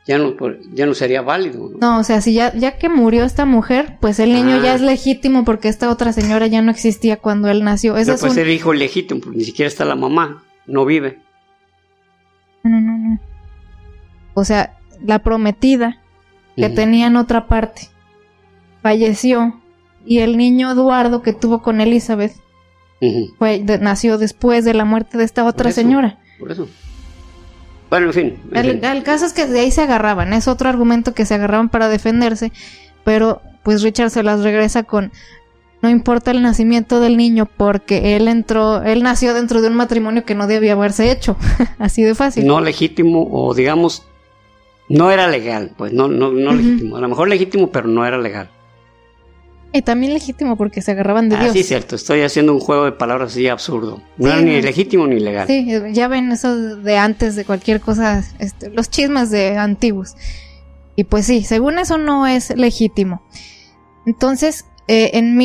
ya no, ya no sería válido. ¿no? No, o sea, si ya, ya que murió esta mujer, pues el niño Ah. ya es legítimo porque esta otra señora ya no existía cuando él nació. Ese No es puede un... ser hijo legítimo, porque ni siquiera está la mamá, no vive. No, no, no. O sea, la prometida que Ujú. tenía en otra parte falleció y el niño Eduardo que tuvo con Elizabeth fue, de- nació después de la muerte de esta otra eso. señora. Por eso. Bueno, en fin. en El, fin. el caso es que de ahí se agarraban, es otro argumento que se agarraban para defenderse, pero pues Richard se las regresa con no importa el nacimiento del niño porque él entró, él nació dentro de un matrimonio que no debía haberse hecho, [laughs] así de fácil. no legítimo o digamos no era legal, pues no no no legítimo, a lo mejor legítimo pero no era legal. Y también legítimo porque se agarraban de Ah, Dios. sí, cierto, estoy haciendo un juego de palabras así absurdo. No Sí, era ni legítimo ni legal. Sí, ya ven eso de antes de cualquier cosa, este, los chismes de antiguos. Y pues sí, según eso no es legítimo. Entonces, eh, en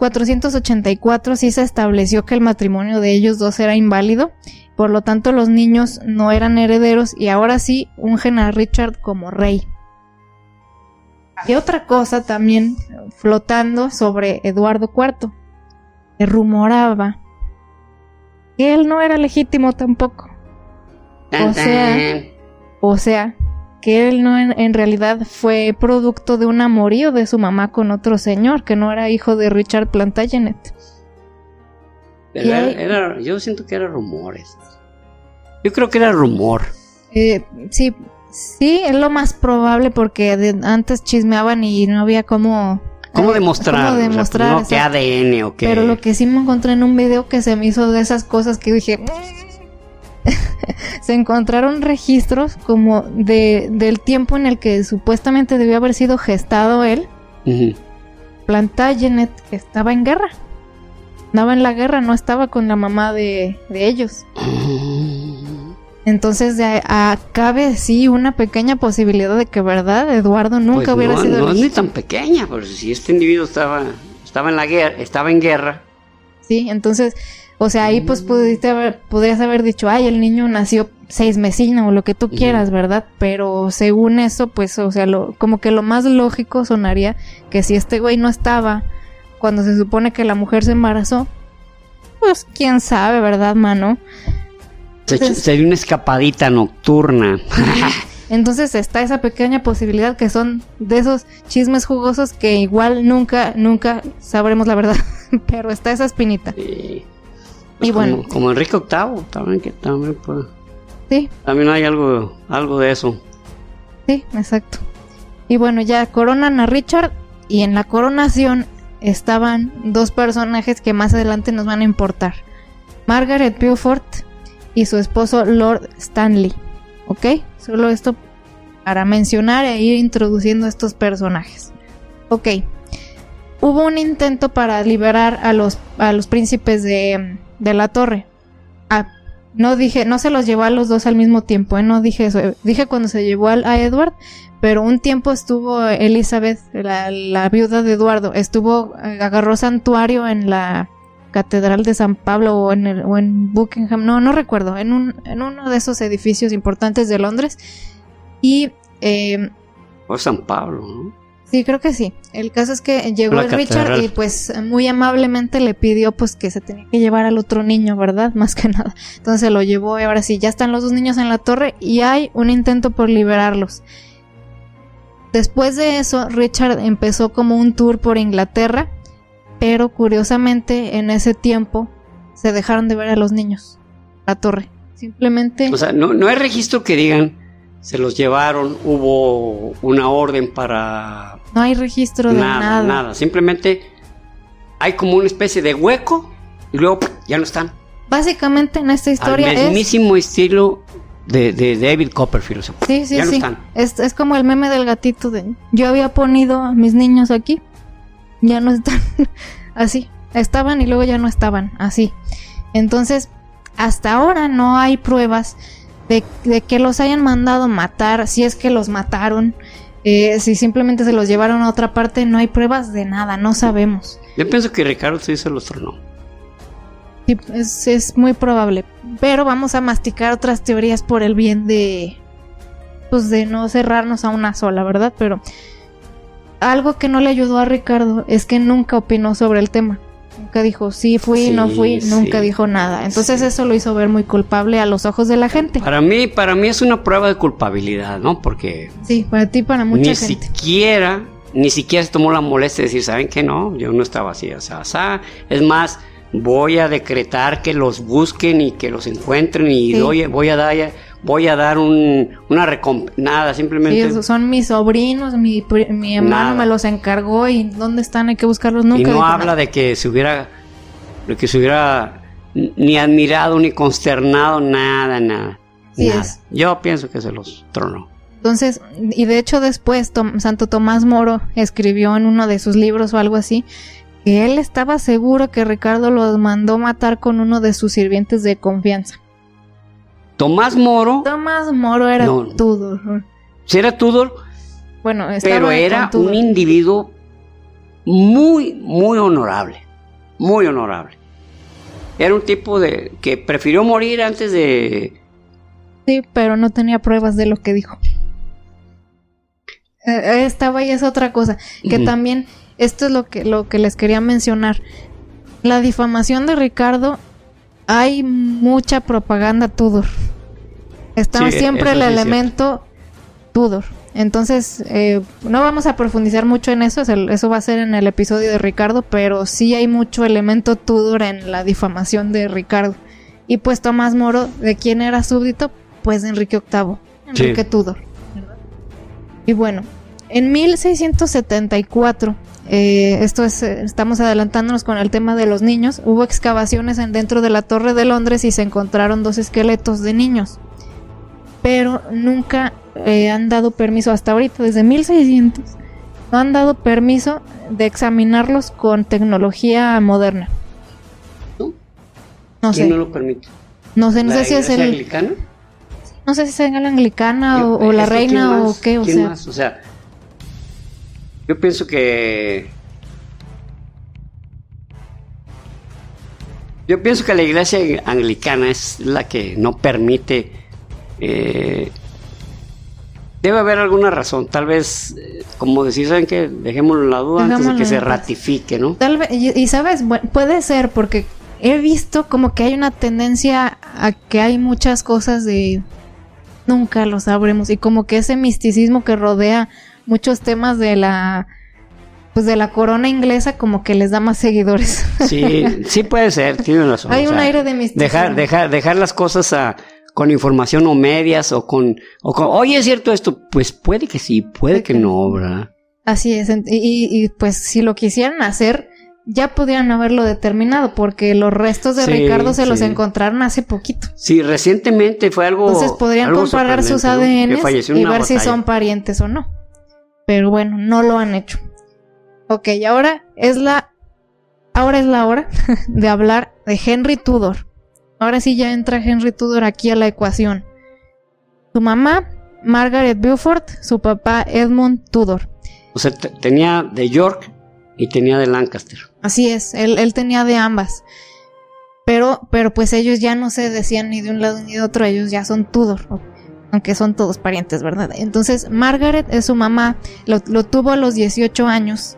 1484 sí se estableció que el matrimonio de ellos dos era inválido, por lo tanto los niños no eran herederos y ahora sí ungen a Richard como rey. Y otra cosa también flotando sobre Eduardo IV, se rumoraba que él no era legítimo tampoco. O sea. O sea, que él no en, en realidad fue producto de un amorío de su mamá con otro señor, que no era hijo de Richard Plantagenet. Era- era- yo siento que eran rumores. Yo creo que era rumor. Eh, sí, sí, es lo más probable porque de- antes chismeaban y no había cómo... ¿Cómo eh, demostrar? cómo O sea, demostrar, no, que. ADN o que... Pero lo que sí me encontré en un video que se me hizo de esas cosas que dije... [laughs] Se encontraron registros como de, del tiempo en el que supuestamente debió haber sido gestado él. Ujú. Plantagenet que estaba en guerra. Estaba en la guerra, no estaba con la mamá de, de ellos. [gasps] Entonces de a- cabe sí una pequeña posibilidad de que, ¿verdad? Eduardo nunca Pues hubiera no, sido... no es ni tan pequeña, pero si este individuo estaba, estaba en la guerra, estaba en guerra, Sí, entonces, o sea, ahí pues pudiste haber, podrías haber dicho, ay, el niño nació seis mesina o lo que tú quieras, ¿verdad? Pero según eso, pues, o sea, lo, como que lo más lógico sonaría que si este güey no estaba cuando se supone que la mujer se embarazó, pues quién sabe, ¿verdad, mano? Entonces- se dio una escapadita nocturna. [laughs] Entonces está esa pequeña posibilidad que son de esos chismes jugosos que igual nunca, nunca sabremos la verdad, [laughs] pero está esa espinita. Y, Y bueno. Como, como Enrique VIII, también, que también, pues, Sí, también hay algo, algo de eso. Sí, exacto. Y bueno, ya coronan a Richard y en la coronación estaban dos personajes que más adelante nos van a importar. Margaret Beaufort y su esposo Lord Stanley. ¿Ok? Solo esto para mencionar e ir introduciendo estos personajes. Ok. Hubo un intento para liberar a los, a los príncipes de, de la torre. Ah, no dije, no se los llevó a los dos al mismo tiempo, ¿eh? no dije eso. Dije cuando se llevó al- a Edward, pero un tiempo estuvo Elizabeth, la, la viuda de Eduardo, estuvo, eh, agarró santuario en la Catedral de San Pablo o en, el- o en Buckingham, no, no recuerdo, en, un, en uno de esos edificios importantes de Londres. Y eh, O San Pablo, ¿no? Sí, creo que sí. El caso es que llegó La el Richard y pues muy amablemente le pidió pues que se tenía que llevar al otro niño, ¿verdad? [laughs] Más que nada. Entonces se lo llevó y ahora sí, ya están los dos niños en la torre y hay un intento por liberarlos. Después de eso, Richard empezó como un tour por Inglaterra, pero curiosamente en ese tiempo se dejaron de ver a los niños. La torre. Simplemente... O sea, no, no hay registro que digan se los llevaron, hubo una orden para no hay registro de nada, nada. nada, Simplemente hay como una especie de hueco y luego ya no están. Básicamente en esta historia Al es... mismísimo estilo de, de David Copperfield. o sea, Sí, sí, ya no sí. están. Es, es como el meme del gatito de yo había ponido a mis niños aquí, ya no están [laughs] así. Estaban y luego ya no estaban así. Entonces, hasta ahora no hay pruebas de, de que los hayan mandado matar, si es que los mataron, eh, si simplemente se los llevaron a otra parte, no hay pruebas de nada, no sabemos. Yo pienso que Ricardo se los tronó. Sí, es, es muy probable. Pero vamos a masticar otras teorías por el bien de. Pues de no cerrarnos a una sola, ¿verdad? Pero. Algo que no le ayudó a Ricardo es que nunca opinó sobre el tema. Nunca dijo sí fui, Sí, no fui, nunca dijo nada. Entonces Sí. eso lo hizo ver muy culpable a los ojos de la gente. Para mí, para mí es una prueba de culpabilidad, ¿no? Porque Sí, para ti, para mucha ni gente. siquiera, ni siquiera se tomó la molestia de decir, ¿saben qué? No, yo no estaba así, o sea, o sea, es más, voy a decretar que los busquen y que los encuentren y doy- voy a dar, voy a dar un, una recompensa, nada, simplemente. son mis sobrinos, mi, mi hermano Nada. me los encargó y ¿dónde están? Hay que buscarlos. y Nunca no dijo habla nada. de que se hubiera, de que se hubiera ni admirado ni consternado, nada, nada. Sí nada. es. Yo pienso que se los tronó. Entonces, y de hecho después Tom- Santo Tomás Moro escribió en uno de sus libros o algo así, que él estaba seguro que Ricardo los mandó matar con uno de sus sirvientes de confianza. Tomás Moro, Tomás Moro era No. Tudor. si era Tudor, Bueno, pero era Tudor. un individuo muy, muy honorable, muy honorable. Era un tipo de que prefirió morir antes de Sí, pero no tenía pruebas de lo que dijo. Eh, Estaba y es otra cosa, que también esto es lo que lo que les quería mencionar. La difamación de Ricardo hay mucha propaganda Tudor. Está Sí, siempre el sí elemento Tudor. Entonces, eh, no vamos a profundizar mucho en eso, eso eso va a ser en el episodio de Ricardo, pero sí hay mucho elemento Tudor en la difamación de Ricardo. Y pues Tomás Moro, ¿de quién era súbdito? Pues de Enrique VIII, Enrique Tudor. Y bueno, en 1674, eh, esto es, eh, estamos adelantándonos con el tema de los niños, hubo excavaciones en dentro de la Torre de Londres y se encontraron dos esqueletos de niños. Pero nunca eh, han dado permiso hasta ahorita, desde 1600, no han dado permiso de examinarlos con tecnología moderna. No ¿Quién no lo permite? No sé, no sé si es el. Anglicana? No sé si es la anglicana o, la reina o qué, o sea. O sea, yo pienso que. Yo pienso que la iglesia anglicana es la que no permite. Eh, debe haber alguna razón, tal vez, eh, como decir, ¿saben qué? Dejémoslo en la duda antes de que se ratifique, ¿no? Tal vez, y, y sabes, bueno, puede ser porque he visto como que hay una tendencia a que hay muchas cosas de nunca lo sabremos y como que ese misticismo que rodea muchos temas de la pues de la corona inglesa como que les da más seguidores. Sí, sí puede ser, tiene razón. [laughs] Hay un aire de misticismo. Dejar, dejar, dejar las cosas a, con información o medias o con, o con, oye, es cierto esto, pues puede que sí, puede que no, ¿verdad? Así es, y, y pues si lo quisieran hacer, ya podrían haberlo determinado porque los restos de Ricardo se los encontraron hace poquito. Sí, recientemente fue algo. Entonces podrían comparar sus ADN y ver si son parientes o no. Pero bueno, no lo han hecho. Ok, ahora es la ahora es la hora [laughs] de hablar de Henry Tudor. Ahora sí ya entra Henry Tudor aquí a la ecuación. Su mamá, Margaret Beaufort, su papá Edmund Tudor. O sea, tenía de York y tenía de Lancaster. Así es, él, él tenía de ambas. Pero, pero pues ellos ya no se decían ni de un lado ni de otro, ellos ya son Tudor, aunque son todos parientes, ¿verdad? Entonces, Margaret es su mamá, lo, tuvo a los 18 años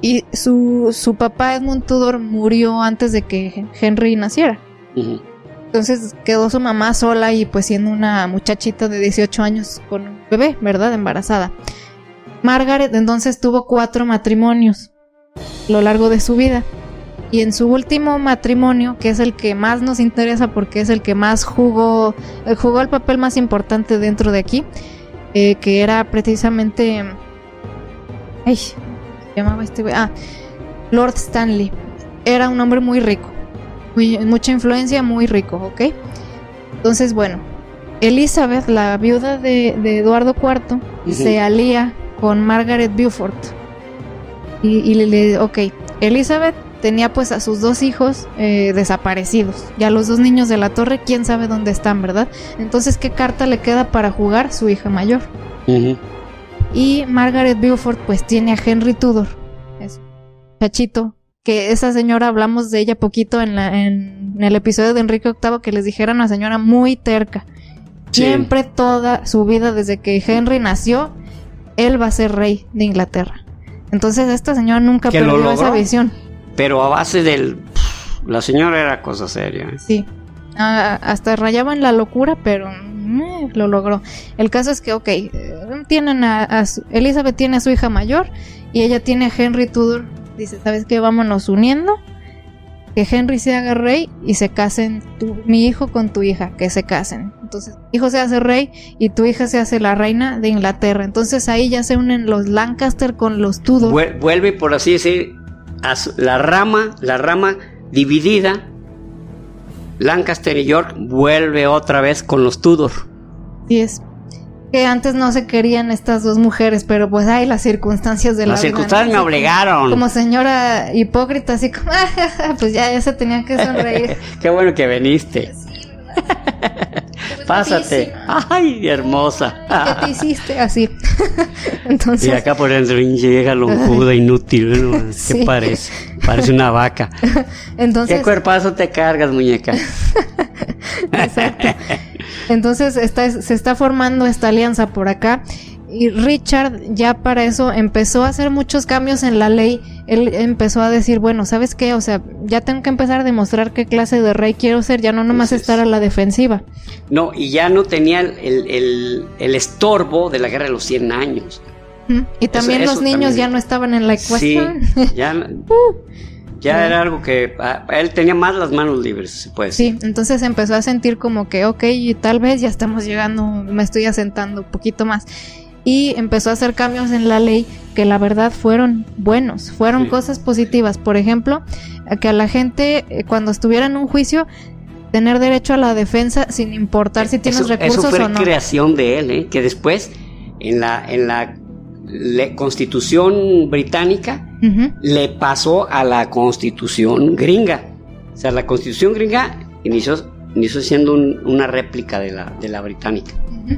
y su, su, papá Edmund Tudor murió antes de que Henry naciera. Entonces quedó su mamá sola y pues siendo una muchachita de 18 años con un bebé, ¿verdad? Embarazada. Margaret entonces tuvo cuatro matrimonios a lo largo de su vida. Y en su último matrimonio, que es el que más nos interesa porque es el que más jugó, eh, jugó el papel más importante dentro de aquí, eh, que era precisamente... Ay, se llamaba este... Ah, Lord Stanley. Era un hombre muy rico, muy, mucha influencia, muy rico, ¿ok? Entonces, bueno, Elizabeth, la viuda de, Eduardo IV, se alía con Margaret Beaufort y, le, ok, Elizabeth tenía pues a sus dos hijos eh, desaparecidos. Ya los dos niños de la torre, quién sabe dónde están, ¿verdad? Entonces, ¿qué carta le queda para jugar? Su hija mayor. Y Margaret Beaufort pues tiene a Henry Tudor, es chachito, que esa señora hablamos de ella poquito en, la, en, el episodio de Enrique VIII que les dijeron una señora muy terca. Siempre toda su vida desde que Henry nació, él va a ser rey de Inglaterra. Entonces esta señora nunca perdió esa visión. Pero a base del... La señora era cosa seria. ¿eh? Sí. Ah, hasta rayaba en la locura, pero eh, lo logró. El caso es que, ok, eh, tienen a, Elizabeth tiene a su hija mayor y ella tiene a Henry Tudor. Dice, ¿sabes qué? Vámonos uniendo que Henry se haga rey y se casen mi hijo con tu hija, que se casen. Entonces, mi hijo se hace rey y tu hija se hace la reina de Inglaterra. Entonces ahí ya se unen los Lancaster con los Tudor. Vuelve, por así decir, a la rama, la rama dividida. Lancaster y York vuelve otra vez con los Tudor. Sí es que antes no se querían estas dos mujeres, pero pues hay las circunstancias de la Las circunstancias me obligaron. Como señora hipócrita, así como, [laughs] pues ya, ya se tenían que sonreír. [laughs] Qué bueno que viniste. [laughs] Pásate. Ay, hermosa. ¿Qué te hiciste? Así. Entonces. Y acá por dentro llega lonjuda, inútil. ¿Qué parece? Parece una vaca. Entonces. ¿Qué cuerpazo te cargas, muñeca? Exacto. Entonces se está formando esta alianza por acá y Richard ya para eso empezó a hacer muchos cambios en la ley. Él empezó a decir, bueno, ¿sabes qué? O sea, ya tengo que empezar a demostrar qué clase de rey quiero ser, ya no nomás estar a la defensiva. No, y ya no tenía el, estorbo de la guerra de los 100 años. Y también los niños ya no estaban en la ecuación. Sí, ya... [laughs] Uh. Ya era algo que a, él tenía más las manos libres, decir. Sí, entonces empezó a sentir como que, ok, tal vez ya estamos llegando, me estoy asentando un poquito más. Y empezó a hacer cambios en la ley que la verdad fueron buenos, fueron cosas positivas. Por ejemplo, que a la gente eh, cuando estuviera en un juicio tener derecho a la defensa sin importar si tienes recursos eso o no. creación de él, ¿eh? que después en la en la Constitución británica le pasó a la Constitución gringa. O sea, la Constitución gringa inició, inició siendo una réplica de la, de la británica.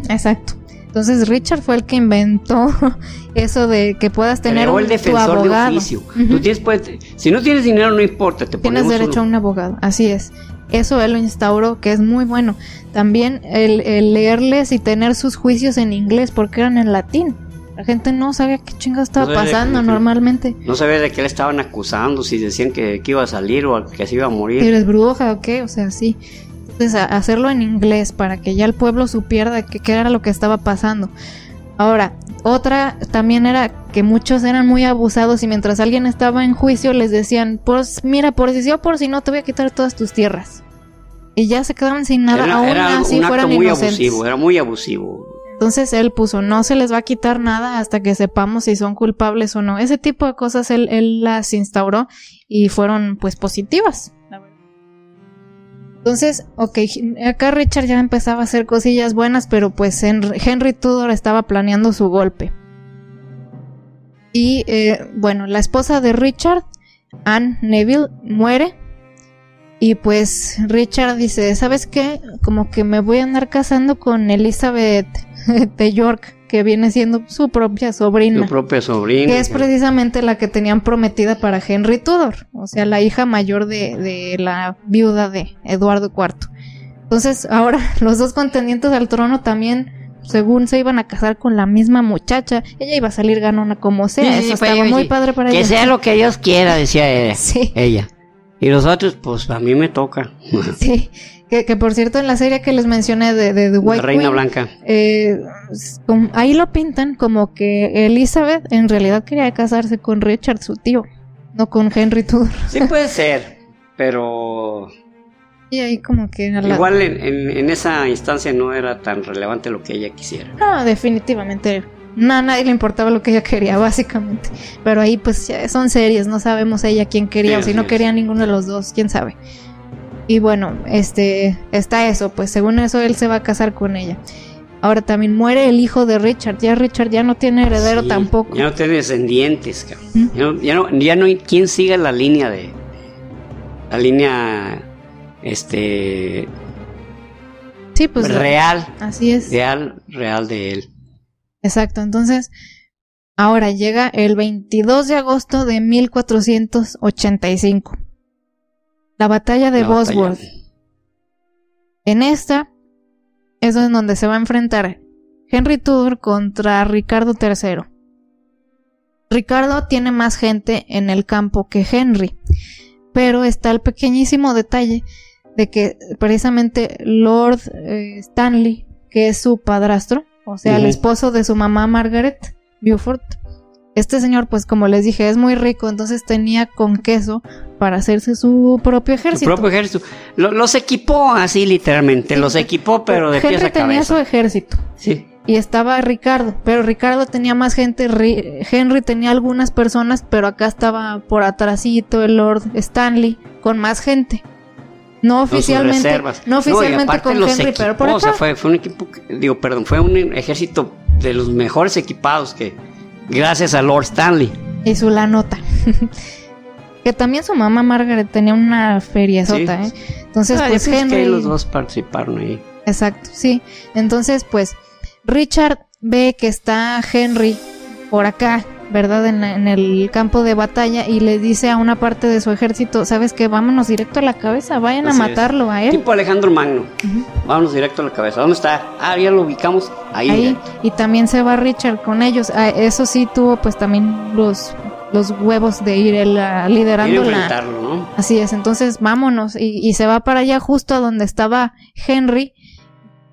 Exacto. Entonces Richard fue el que inventó [laughs] eso de que puedas tener un, el defensor de oficio. Tú tienes, pues, si no tienes dinero no importa, te tienes derecho a un abogado. Así es. Eso él lo instauró, que es muy bueno. También el, el leerles y tener sus juicios en inglés, porque eran en latín. La gente no sabía qué chingados estaba pasando normalmente. No sabía de qué le estaban acusando, si decían que, iba a salir o que se iba a morir. ¿Eres bruja o qué? O sea, sí. Entonces, hacerlo en inglés para que ya el pueblo supiera de qué, era lo que estaba pasando. Ahora, otra también era que muchos eran muy abusados y mientras alguien estaba en juicio les decían, pues mira, por si sí o por si no, te voy a quitar todas tus tierras. Y ya se quedaban sin nada, aún así fueran muy abusivo, era muy abusivo. Entonces él puso, no se les va a quitar nada hasta que sepamos si son culpables o no. Ese tipo de cosas él, él las instauró y fueron pues positivas. Entonces, ok, acá Richard ya empezaba a hacer cosillas buenas, pero pues Henry, Tudor estaba planeando su golpe. Y eh, bueno, la esposa de Richard, Anne Neville, muere. Y pues Richard dice, ¿sabes qué? Como que me voy a andar casando con Elizabeth [laughs] de York, que viene siendo su propia sobrina. Su propia sobrina. Que es precisamente la que tenían prometida para Henry Tudor, o sea, la hija mayor de, de la viuda de Eduardo IV. Entonces, ahora [laughs] los dos contendientes al trono también según se iban a casar con la misma muchacha, ella iba a salir ganona como sea. Eso estaba muy padre para ella. Que sea lo que Dios quiera, decía [laughs] ella. Sí. ella. Y los otros, pues a mí me toca. [laughs] Sí. Que, por cierto, en la serie que les mencioné de, de, de White Reina Blanca, eh, ahí lo pintan como que Elizabeth en realidad quería casarse con Richard, su tío, no con Henry Tudor. Sí, puede [laughs] ser, pero. Y ahí como que. Igual en, esa instancia no era tan relevante lo que ella quisiera. No, definitivamente. No, a nadie le importaba lo que ella quería, [laughs] básicamente. Pero ahí, pues, son series, no sabemos ella quién quería, o si no quería ninguno de los dos, quién sabe. Y bueno, este está eso, pues según eso él se va a casar con ella. Ahora también muere el hijo de Richard, ya Richard ya no tiene heredero tampoco. Ya no tiene descendientes, cabrón. Ya, no, ya, no, hay quien siga la línea de la línea este Sí, pues real. Así es. Real, real de él. Exacto, entonces ahora llega el 22 de agosto de 1485 la batalla de Bosworth. En esta es donde se va a enfrentar Henry Tudor contra Ricardo III. Ricardo tiene más gente en el campo que Henry, pero está el pequeñísimo detalle de que precisamente Lord eh, Stanley, que es su padrastro, o sea, el esposo de su mamá Margaret Beaufort, este señor, pues como les dije, es muy rico, entonces tenía con queso para hacerse su propio ejército. Su propio ejército. los equipó así literalmente, los equipó pero de pies a cabeza. tenía su ejército. Sí. Y estaba Ricardo, pero Ricardo tenía más gente, Henry tenía algunas personas, pero acá estaba por atrásito el Lord Stanley con más gente. No oficialmente, no oficialmente con Henry, pero por acá. fue, fue un equipo, digo, perdón, fue un ejército de los mejores equipados que, Gracias a Lord Stanley. Y su la nota. [laughs] que también su mamá Margaret tenía una feria sota, ¿eh? Entonces, ah, pues Henry. Que los dos participaron ahí. Exacto, sí. Entonces, pues, Richard ve que está Henry por acá ¿verdad? En, el campo de batalla y le dice a una parte de su ejército, ¿sabes qué? Vámonos directo a la cabeza, vayan a matarlo a él. Tipo Alejandro Magno, vámonos directo a la cabeza. ¿Dónde está? Ah, ya lo ubicamos ahí. ahí. Y también se va Richard con ellos. Ah, eso sí tuvo pues también los los huevos de ir él liderando la... ¿no? Así es, entonces vámonos y, y se va para allá justo a donde estaba Henry.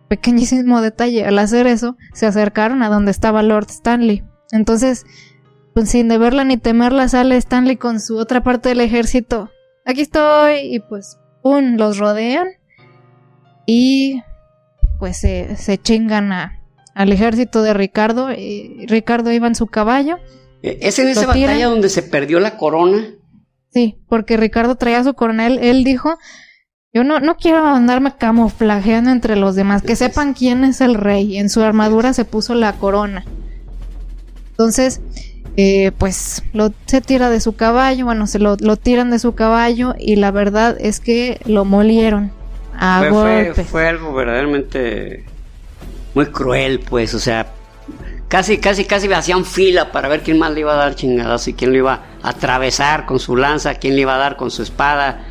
Pequeñísimo detalle, al hacer eso, se acercaron a donde estaba Lord Stanley. Entonces, pues sin deberla ni temerla sale Stanley con su otra parte del ejército. Aquí estoy y pues, ¡pum!, los rodean y pues se, se chingan a, al ejército de Ricardo. Y Ricardo iba en su caballo. Eh, ¿Es en esa tiran. batalla donde se perdió la corona? Sí, porque Ricardo traía su coronel. Él dijo, yo no, no quiero andarme camuflajeando entre los demás, que sepan quién es el rey. En su armadura se puso la corona. Entonces, eh, pues lo, se tira de su caballo, bueno, se lo, lo tiran de su caballo y la verdad es que lo molieron a Fue, fue, golpes. fue algo verdaderamente muy cruel, pues, o sea, casi, casi, casi hacían fila para ver quién más le iba a dar chingadas y quién lo iba a atravesar con su lanza, quién le iba a dar con su espada.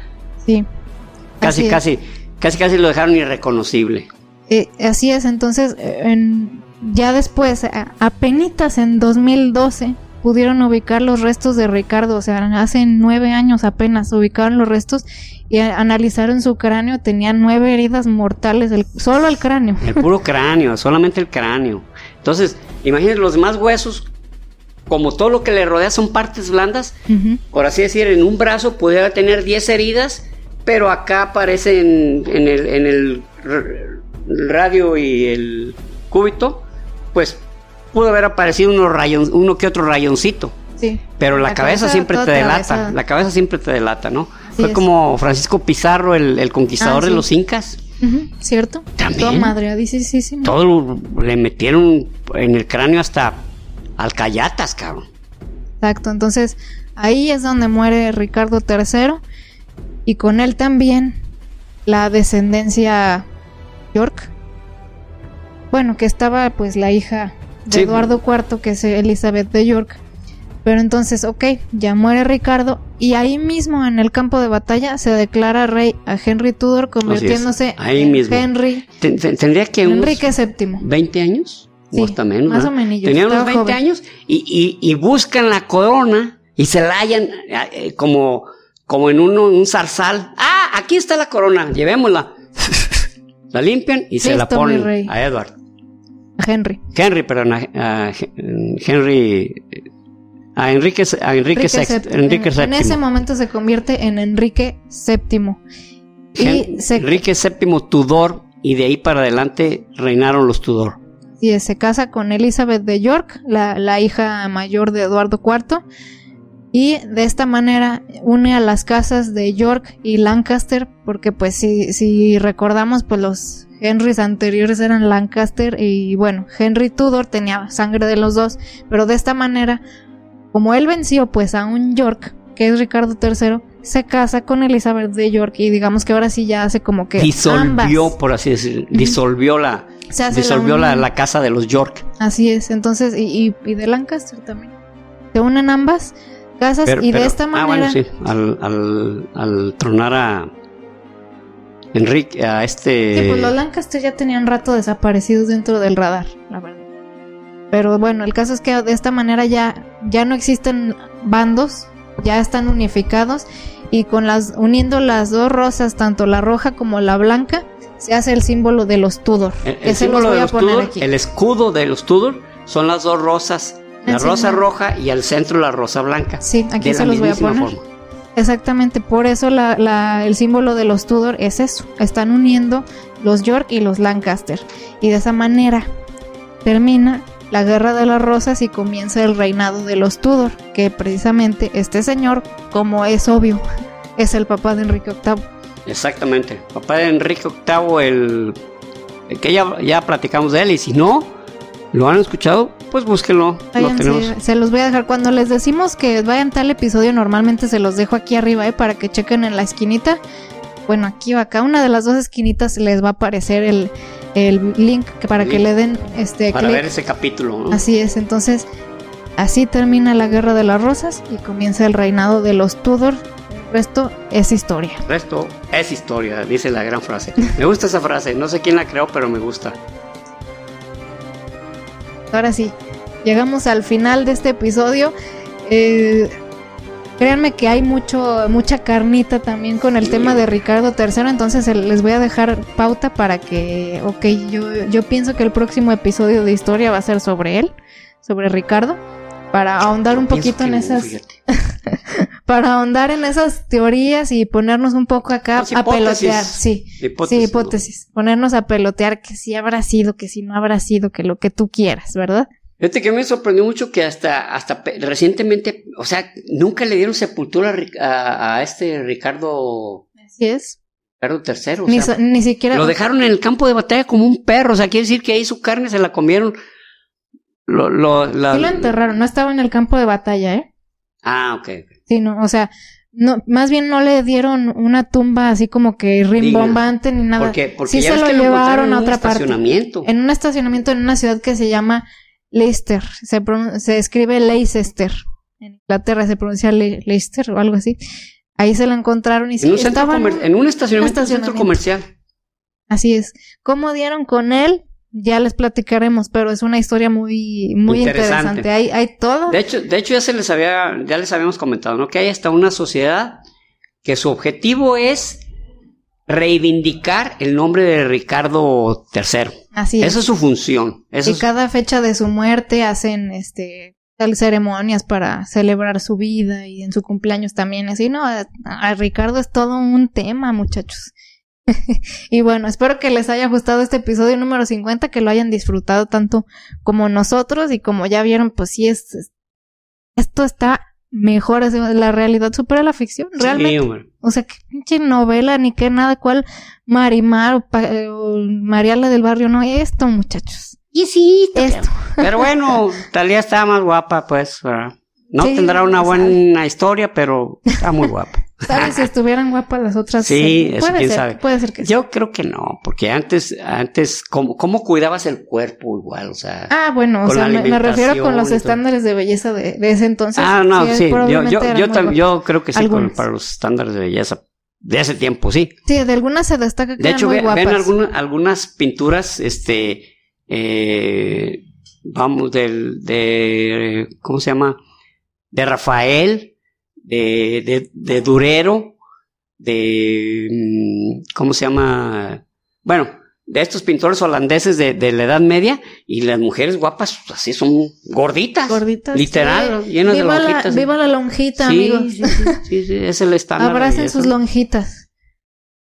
Sí. Casi, casi, casi, casi lo dejaron irreconocible. Eh, así es, entonces, en- ya después, a- apenitas en 2012, pudieron ubicar los restos de Ricardo, o sea, hace nueve años apenas ubicaron los restos y analizaron su cráneo, tenía nueve heridas mortales, el- solo el cráneo. El puro [laughs] cráneo, solamente el cráneo. Entonces, imagínense los demás huesos, como todo lo que le rodea son partes blandas, por así decir, en un brazo pudiera tener 10 heridas, pero acá aparece en, en el, en el r- radio y el cúbito, pues pudo haber aparecido uno, rayón, uno que otro rayoncito. Sí. Pero la, La cabeza, cabeza siempre te delata. La cabeza siempre te delata, ¿no? Así Fue es. como Francisco Pizarro, el, el conquistador Ah, de sí. los incas. ¿Cierto? También. Toda madreadísima. Todo lo- le metieron en el cráneo hasta alcayatas, cabrón. Exacto, entonces ahí es donde muere Ricardo III y con él también la descendencia York. Bueno, que estaba pues la hija de Sí. Eduardo IV, que es Elizabeth de York. Pero entonces, ok, ya muere Ricardo y ahí mismo en el campo de batalla se declara rey a Henry Tudor convirtiéndose ahí en mismo. Henry Ten- ten- tendría que unos Enrique VII. 20 años. Sí, o hasta menos. más o menos, Tenía unos estaba 20 joven. años y, y- y buscan la corona y se la hallan eh, como, como en uno, un zarzal. Ah, aquí está la corona, llevémosla. [laughs] la limpian y se la ponen rey. a Edward. A Henry. Henry, perdón, a, a Henry. A Enrique, a Enrique, VI. VII. Enrique en, en ese momento se convierte en Enrique VII. Y Hen- se, Enrique VII Tudor y de ahí para adelante reinaron los Tudor. y se casa con Elizabeth de York, la, la hija mayor de Eduardo IV. Y de esta manera une a las casas de York y Lancaster, porque pues si, si recordamos, pues los Henrys anteriores eran Lancaster y bueno, Henry Tudor tenía sangre de los dos, pero de esta manera, como él venció pues a un York, que es Ricardo III, se casa con Elizabeth de York y digamos que ahora sí ya hace como que disolvió, ambas. por así decir, disolvió la, Se hace la disolvió la, la casa de los York. Así es, entonces, y, y- y de Lancaster también. Se unen ambas casas Pero- y de esta ah, manera. bueno, sí, al, al, al tronar a Enrique, a este... Sí, pues los Lancaster ya tenían rato desaparecidos dentro del radar, la verdad. Pero bueno, el caso es que de esta manera ya, ya no existen bandos, ya están unificados y con las uniendo las dos rosas, tanto la roja como la blanca, se hace el símbolo de los Tudor. el, el los símbolo voy de a los poner Tudor, aquí. el escudo de los Tudor son las dos rosas, la Encima. rosa roja y al centro la rosa blanca. Sí, aquí se los voy a poner. forma. Exactamente, por eso la- la- el símbolo de los Tudor es eso. Están uniendo los York y los Lancaster. Y de esa manera termina la Guerra de las Rosas y comienza el reinado de los Tudor, que precisamente este señor, como es obvio, es el papá de Enrique VIII. Exactamente. Papá de Enrique VIII, el, el que ya, ya platicamos de él, y si no lo han escuchado, pues búsquenlo. Lo Váyanse, tenemos. se los voy a dejar. Cuando les decimos que vayan tal episodio, normalmente se los dejo aquí arriba, ¿eh? Para que chequen en la esquinita. Bueno, aquí o acá, una de las dos esquinitas les va a aparecer el, el link que para que le den este Para ver ese capítulo. ¿no? Así es, entonces así termina la Guerra de las Rosas y comienza el reinado de los Tudor. El resto es historia. El resto es historia, dice la gran frase. Me gusta esa frase, no sé quién la creó, pero me gusta. Ahora sí, llegamos al final de este episodio. Eh, créanme que hay mucho, mucha carnita también con el tema de Ricardo III, entonces el- les voy a dejar pauta para que, ok, yo, yo pienso que el próximo episodio de historia va a ser sobre él, sobre Ricardo. para ahondar un poquito en esas [laughs] para ahondar en esas teorías y ponernos un poco acá a pelotear, sí, hipótesis, sí, hipótesis, ponernos a pelotear que si habrá sido, que si no habrá sido, que lo que tú quieras, ¿verdad? Fíjate que me sorprendió mucho que hasta, hasta recientemente, o sea, nunca le dieron sepultura a, este Ricardo. Así es. Ricardo III. Ni, ni, siquiera. Lo dejaron en el campo de batalla como un perro, o sea, quiere decir que ahí su carne se la comieron. Lo, lo, la, sí lo enterraron, no estaba en el campo de batalla, ¿eh? Ah, ok. Sí, no, o sea, no, más bien no le dieron una tumba así como que rimbombante ni nada. Porque, porque sí se lo, llevaron a otra parte. En un estacionamiento en una ciudad que se llama Leicester. Se, se escribe Leicester. En Inglaterra se pronuncia Leicester o algo así. Ahí se lo encontraron y en un, en un estacionamiento, centro comercial. Así es. ¿Cómo dieron con él? Ya les platicaremos, pero es una historia muy, muy interesante. Hay, hay todo. De hecho, de hecho ya se les había, ya les habíamos comentado, ¿no? Que hay hasta una sociedad que su objetivo es reivindicar el nombre de Ricardo III. Así es. Esa es su función. y cada fecha de su muerte hacen este ceremonias para celebrar su vida y en su cumpleaños también. Así, no, a, Ricardo es todo un tema, muchachos. [laughs] y bueno, espero que les haya gustado este episodio número 50, que lo hayan disfrutado tanto como nosotros y como ya vieron, pues sí es esto está mejor, la realidad supera la ficción, realmente. o sea, qué pinche novela ni qué nada, cual Marimar o, o Mariala del barrio, no, esto, muchachos. Y sí, esto. [laughs] Pero bueno, Talía está más guapa, pues, no tendrá una buena historia, pero está muy guapa. ¿Sabes si estuvieran guapas las otras? Sí, puede quién ser, sabe. Puede ser que Yo creo que no, porque antes, antes, ¿cómo, cómo cuidabas el cuerpo igual? O sea, ah, bueno, o sea, me, refiero con los estándares de belleza de, de, ese entonces. Ah, no, sí, yo, yo, yo, yo, creo que sí, para los estándares de belleza de ese tiempo, sí. Sí, de algunas se destaca que De hecho, muy ven, ven algunas, algunas pinturas, este, eh, vamos, del, de, ¿cómo se llama? De Rafael, de, de, de Durero, de, mm, ¿cómo se llama? Bueno, de estos pintores holandeses de, de, la Edad Media y las mujeres guapas pues, así son gorditas. Gorditas. Literal, llenas de lonjitas. La, viva la lonjita, sí, amigos. Sí, sí, sí, es el estándar. Abracen sus lonjitas.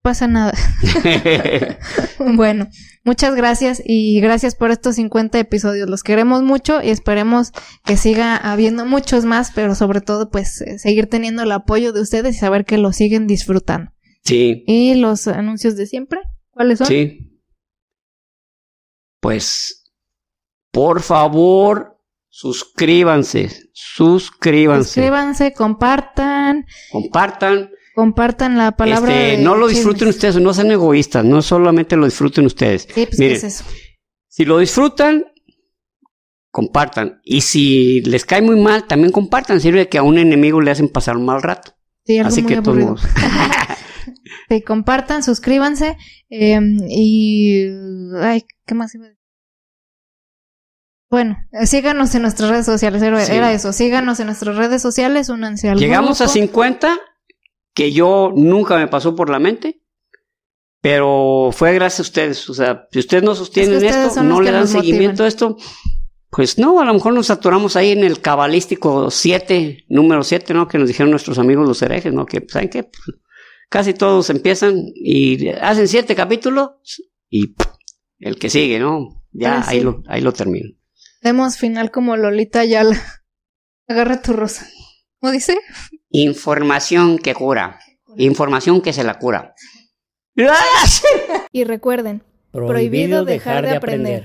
Pasa nada. [laughs] bueno, muchas gracias y gracias por estos 50 episodios. Los queremos mucho y esperemos que siga habiendo muchos más, pero sobre todo pues eh, seguir teniendo el apoyo de ustedes y saber que lo siguen disfrutando. Sí. ¿Y los anuncios de siempre? ¿Cuáles son? Sí. Pues, por favor, suscríbanse, suscríbanse. Suscríbanse, compartan. Compartan. Compartan la palabra. Este, no lo disfruten ustedes, no sean egoístas, no solamente lo disfruten ustedes. Sí, pues, ¿qué es eso? Si lo disfrutan, compartan. Y si les cae muy mal, también compartan. Sirve que a un enemigo le hacen pasar un mal rato. Sí, algo Así muy que aburrido. [laughs] sí, compartan, suscríbanse eh, y... Ay, ¿qué más iba a decir? Bueno, eh, síganos en nuestras redes sociales, era, Sí. eso, síganos en nuestras redes sociales, únanse al Llegamos a grupo. 50, que yo nunca me pasó por la mente, pero fue gracias a ustedes. O sea, si ustedes no sostienen Es que ustedes esto, no le dan seguimiento a esto, pues no, a lo mejor nos saturamos ahí en el cabalístico 7, número 7, ¿no? Que nos dijeron nuestros amigos los herejes, ¿no? Que, ¿saben qué? Pues, casi todos empiezan y hacen siete capítulos y el que sigue, ¿no? Ya Ah, sí. ahí, lo, ahí lo termino. Demos final como Lolita Ayala. [laughs] Agarra tu rosa. ¿Cómo dice? Información que cura. Información que se la cura. Y recuerden, prohibido dejar de aprender.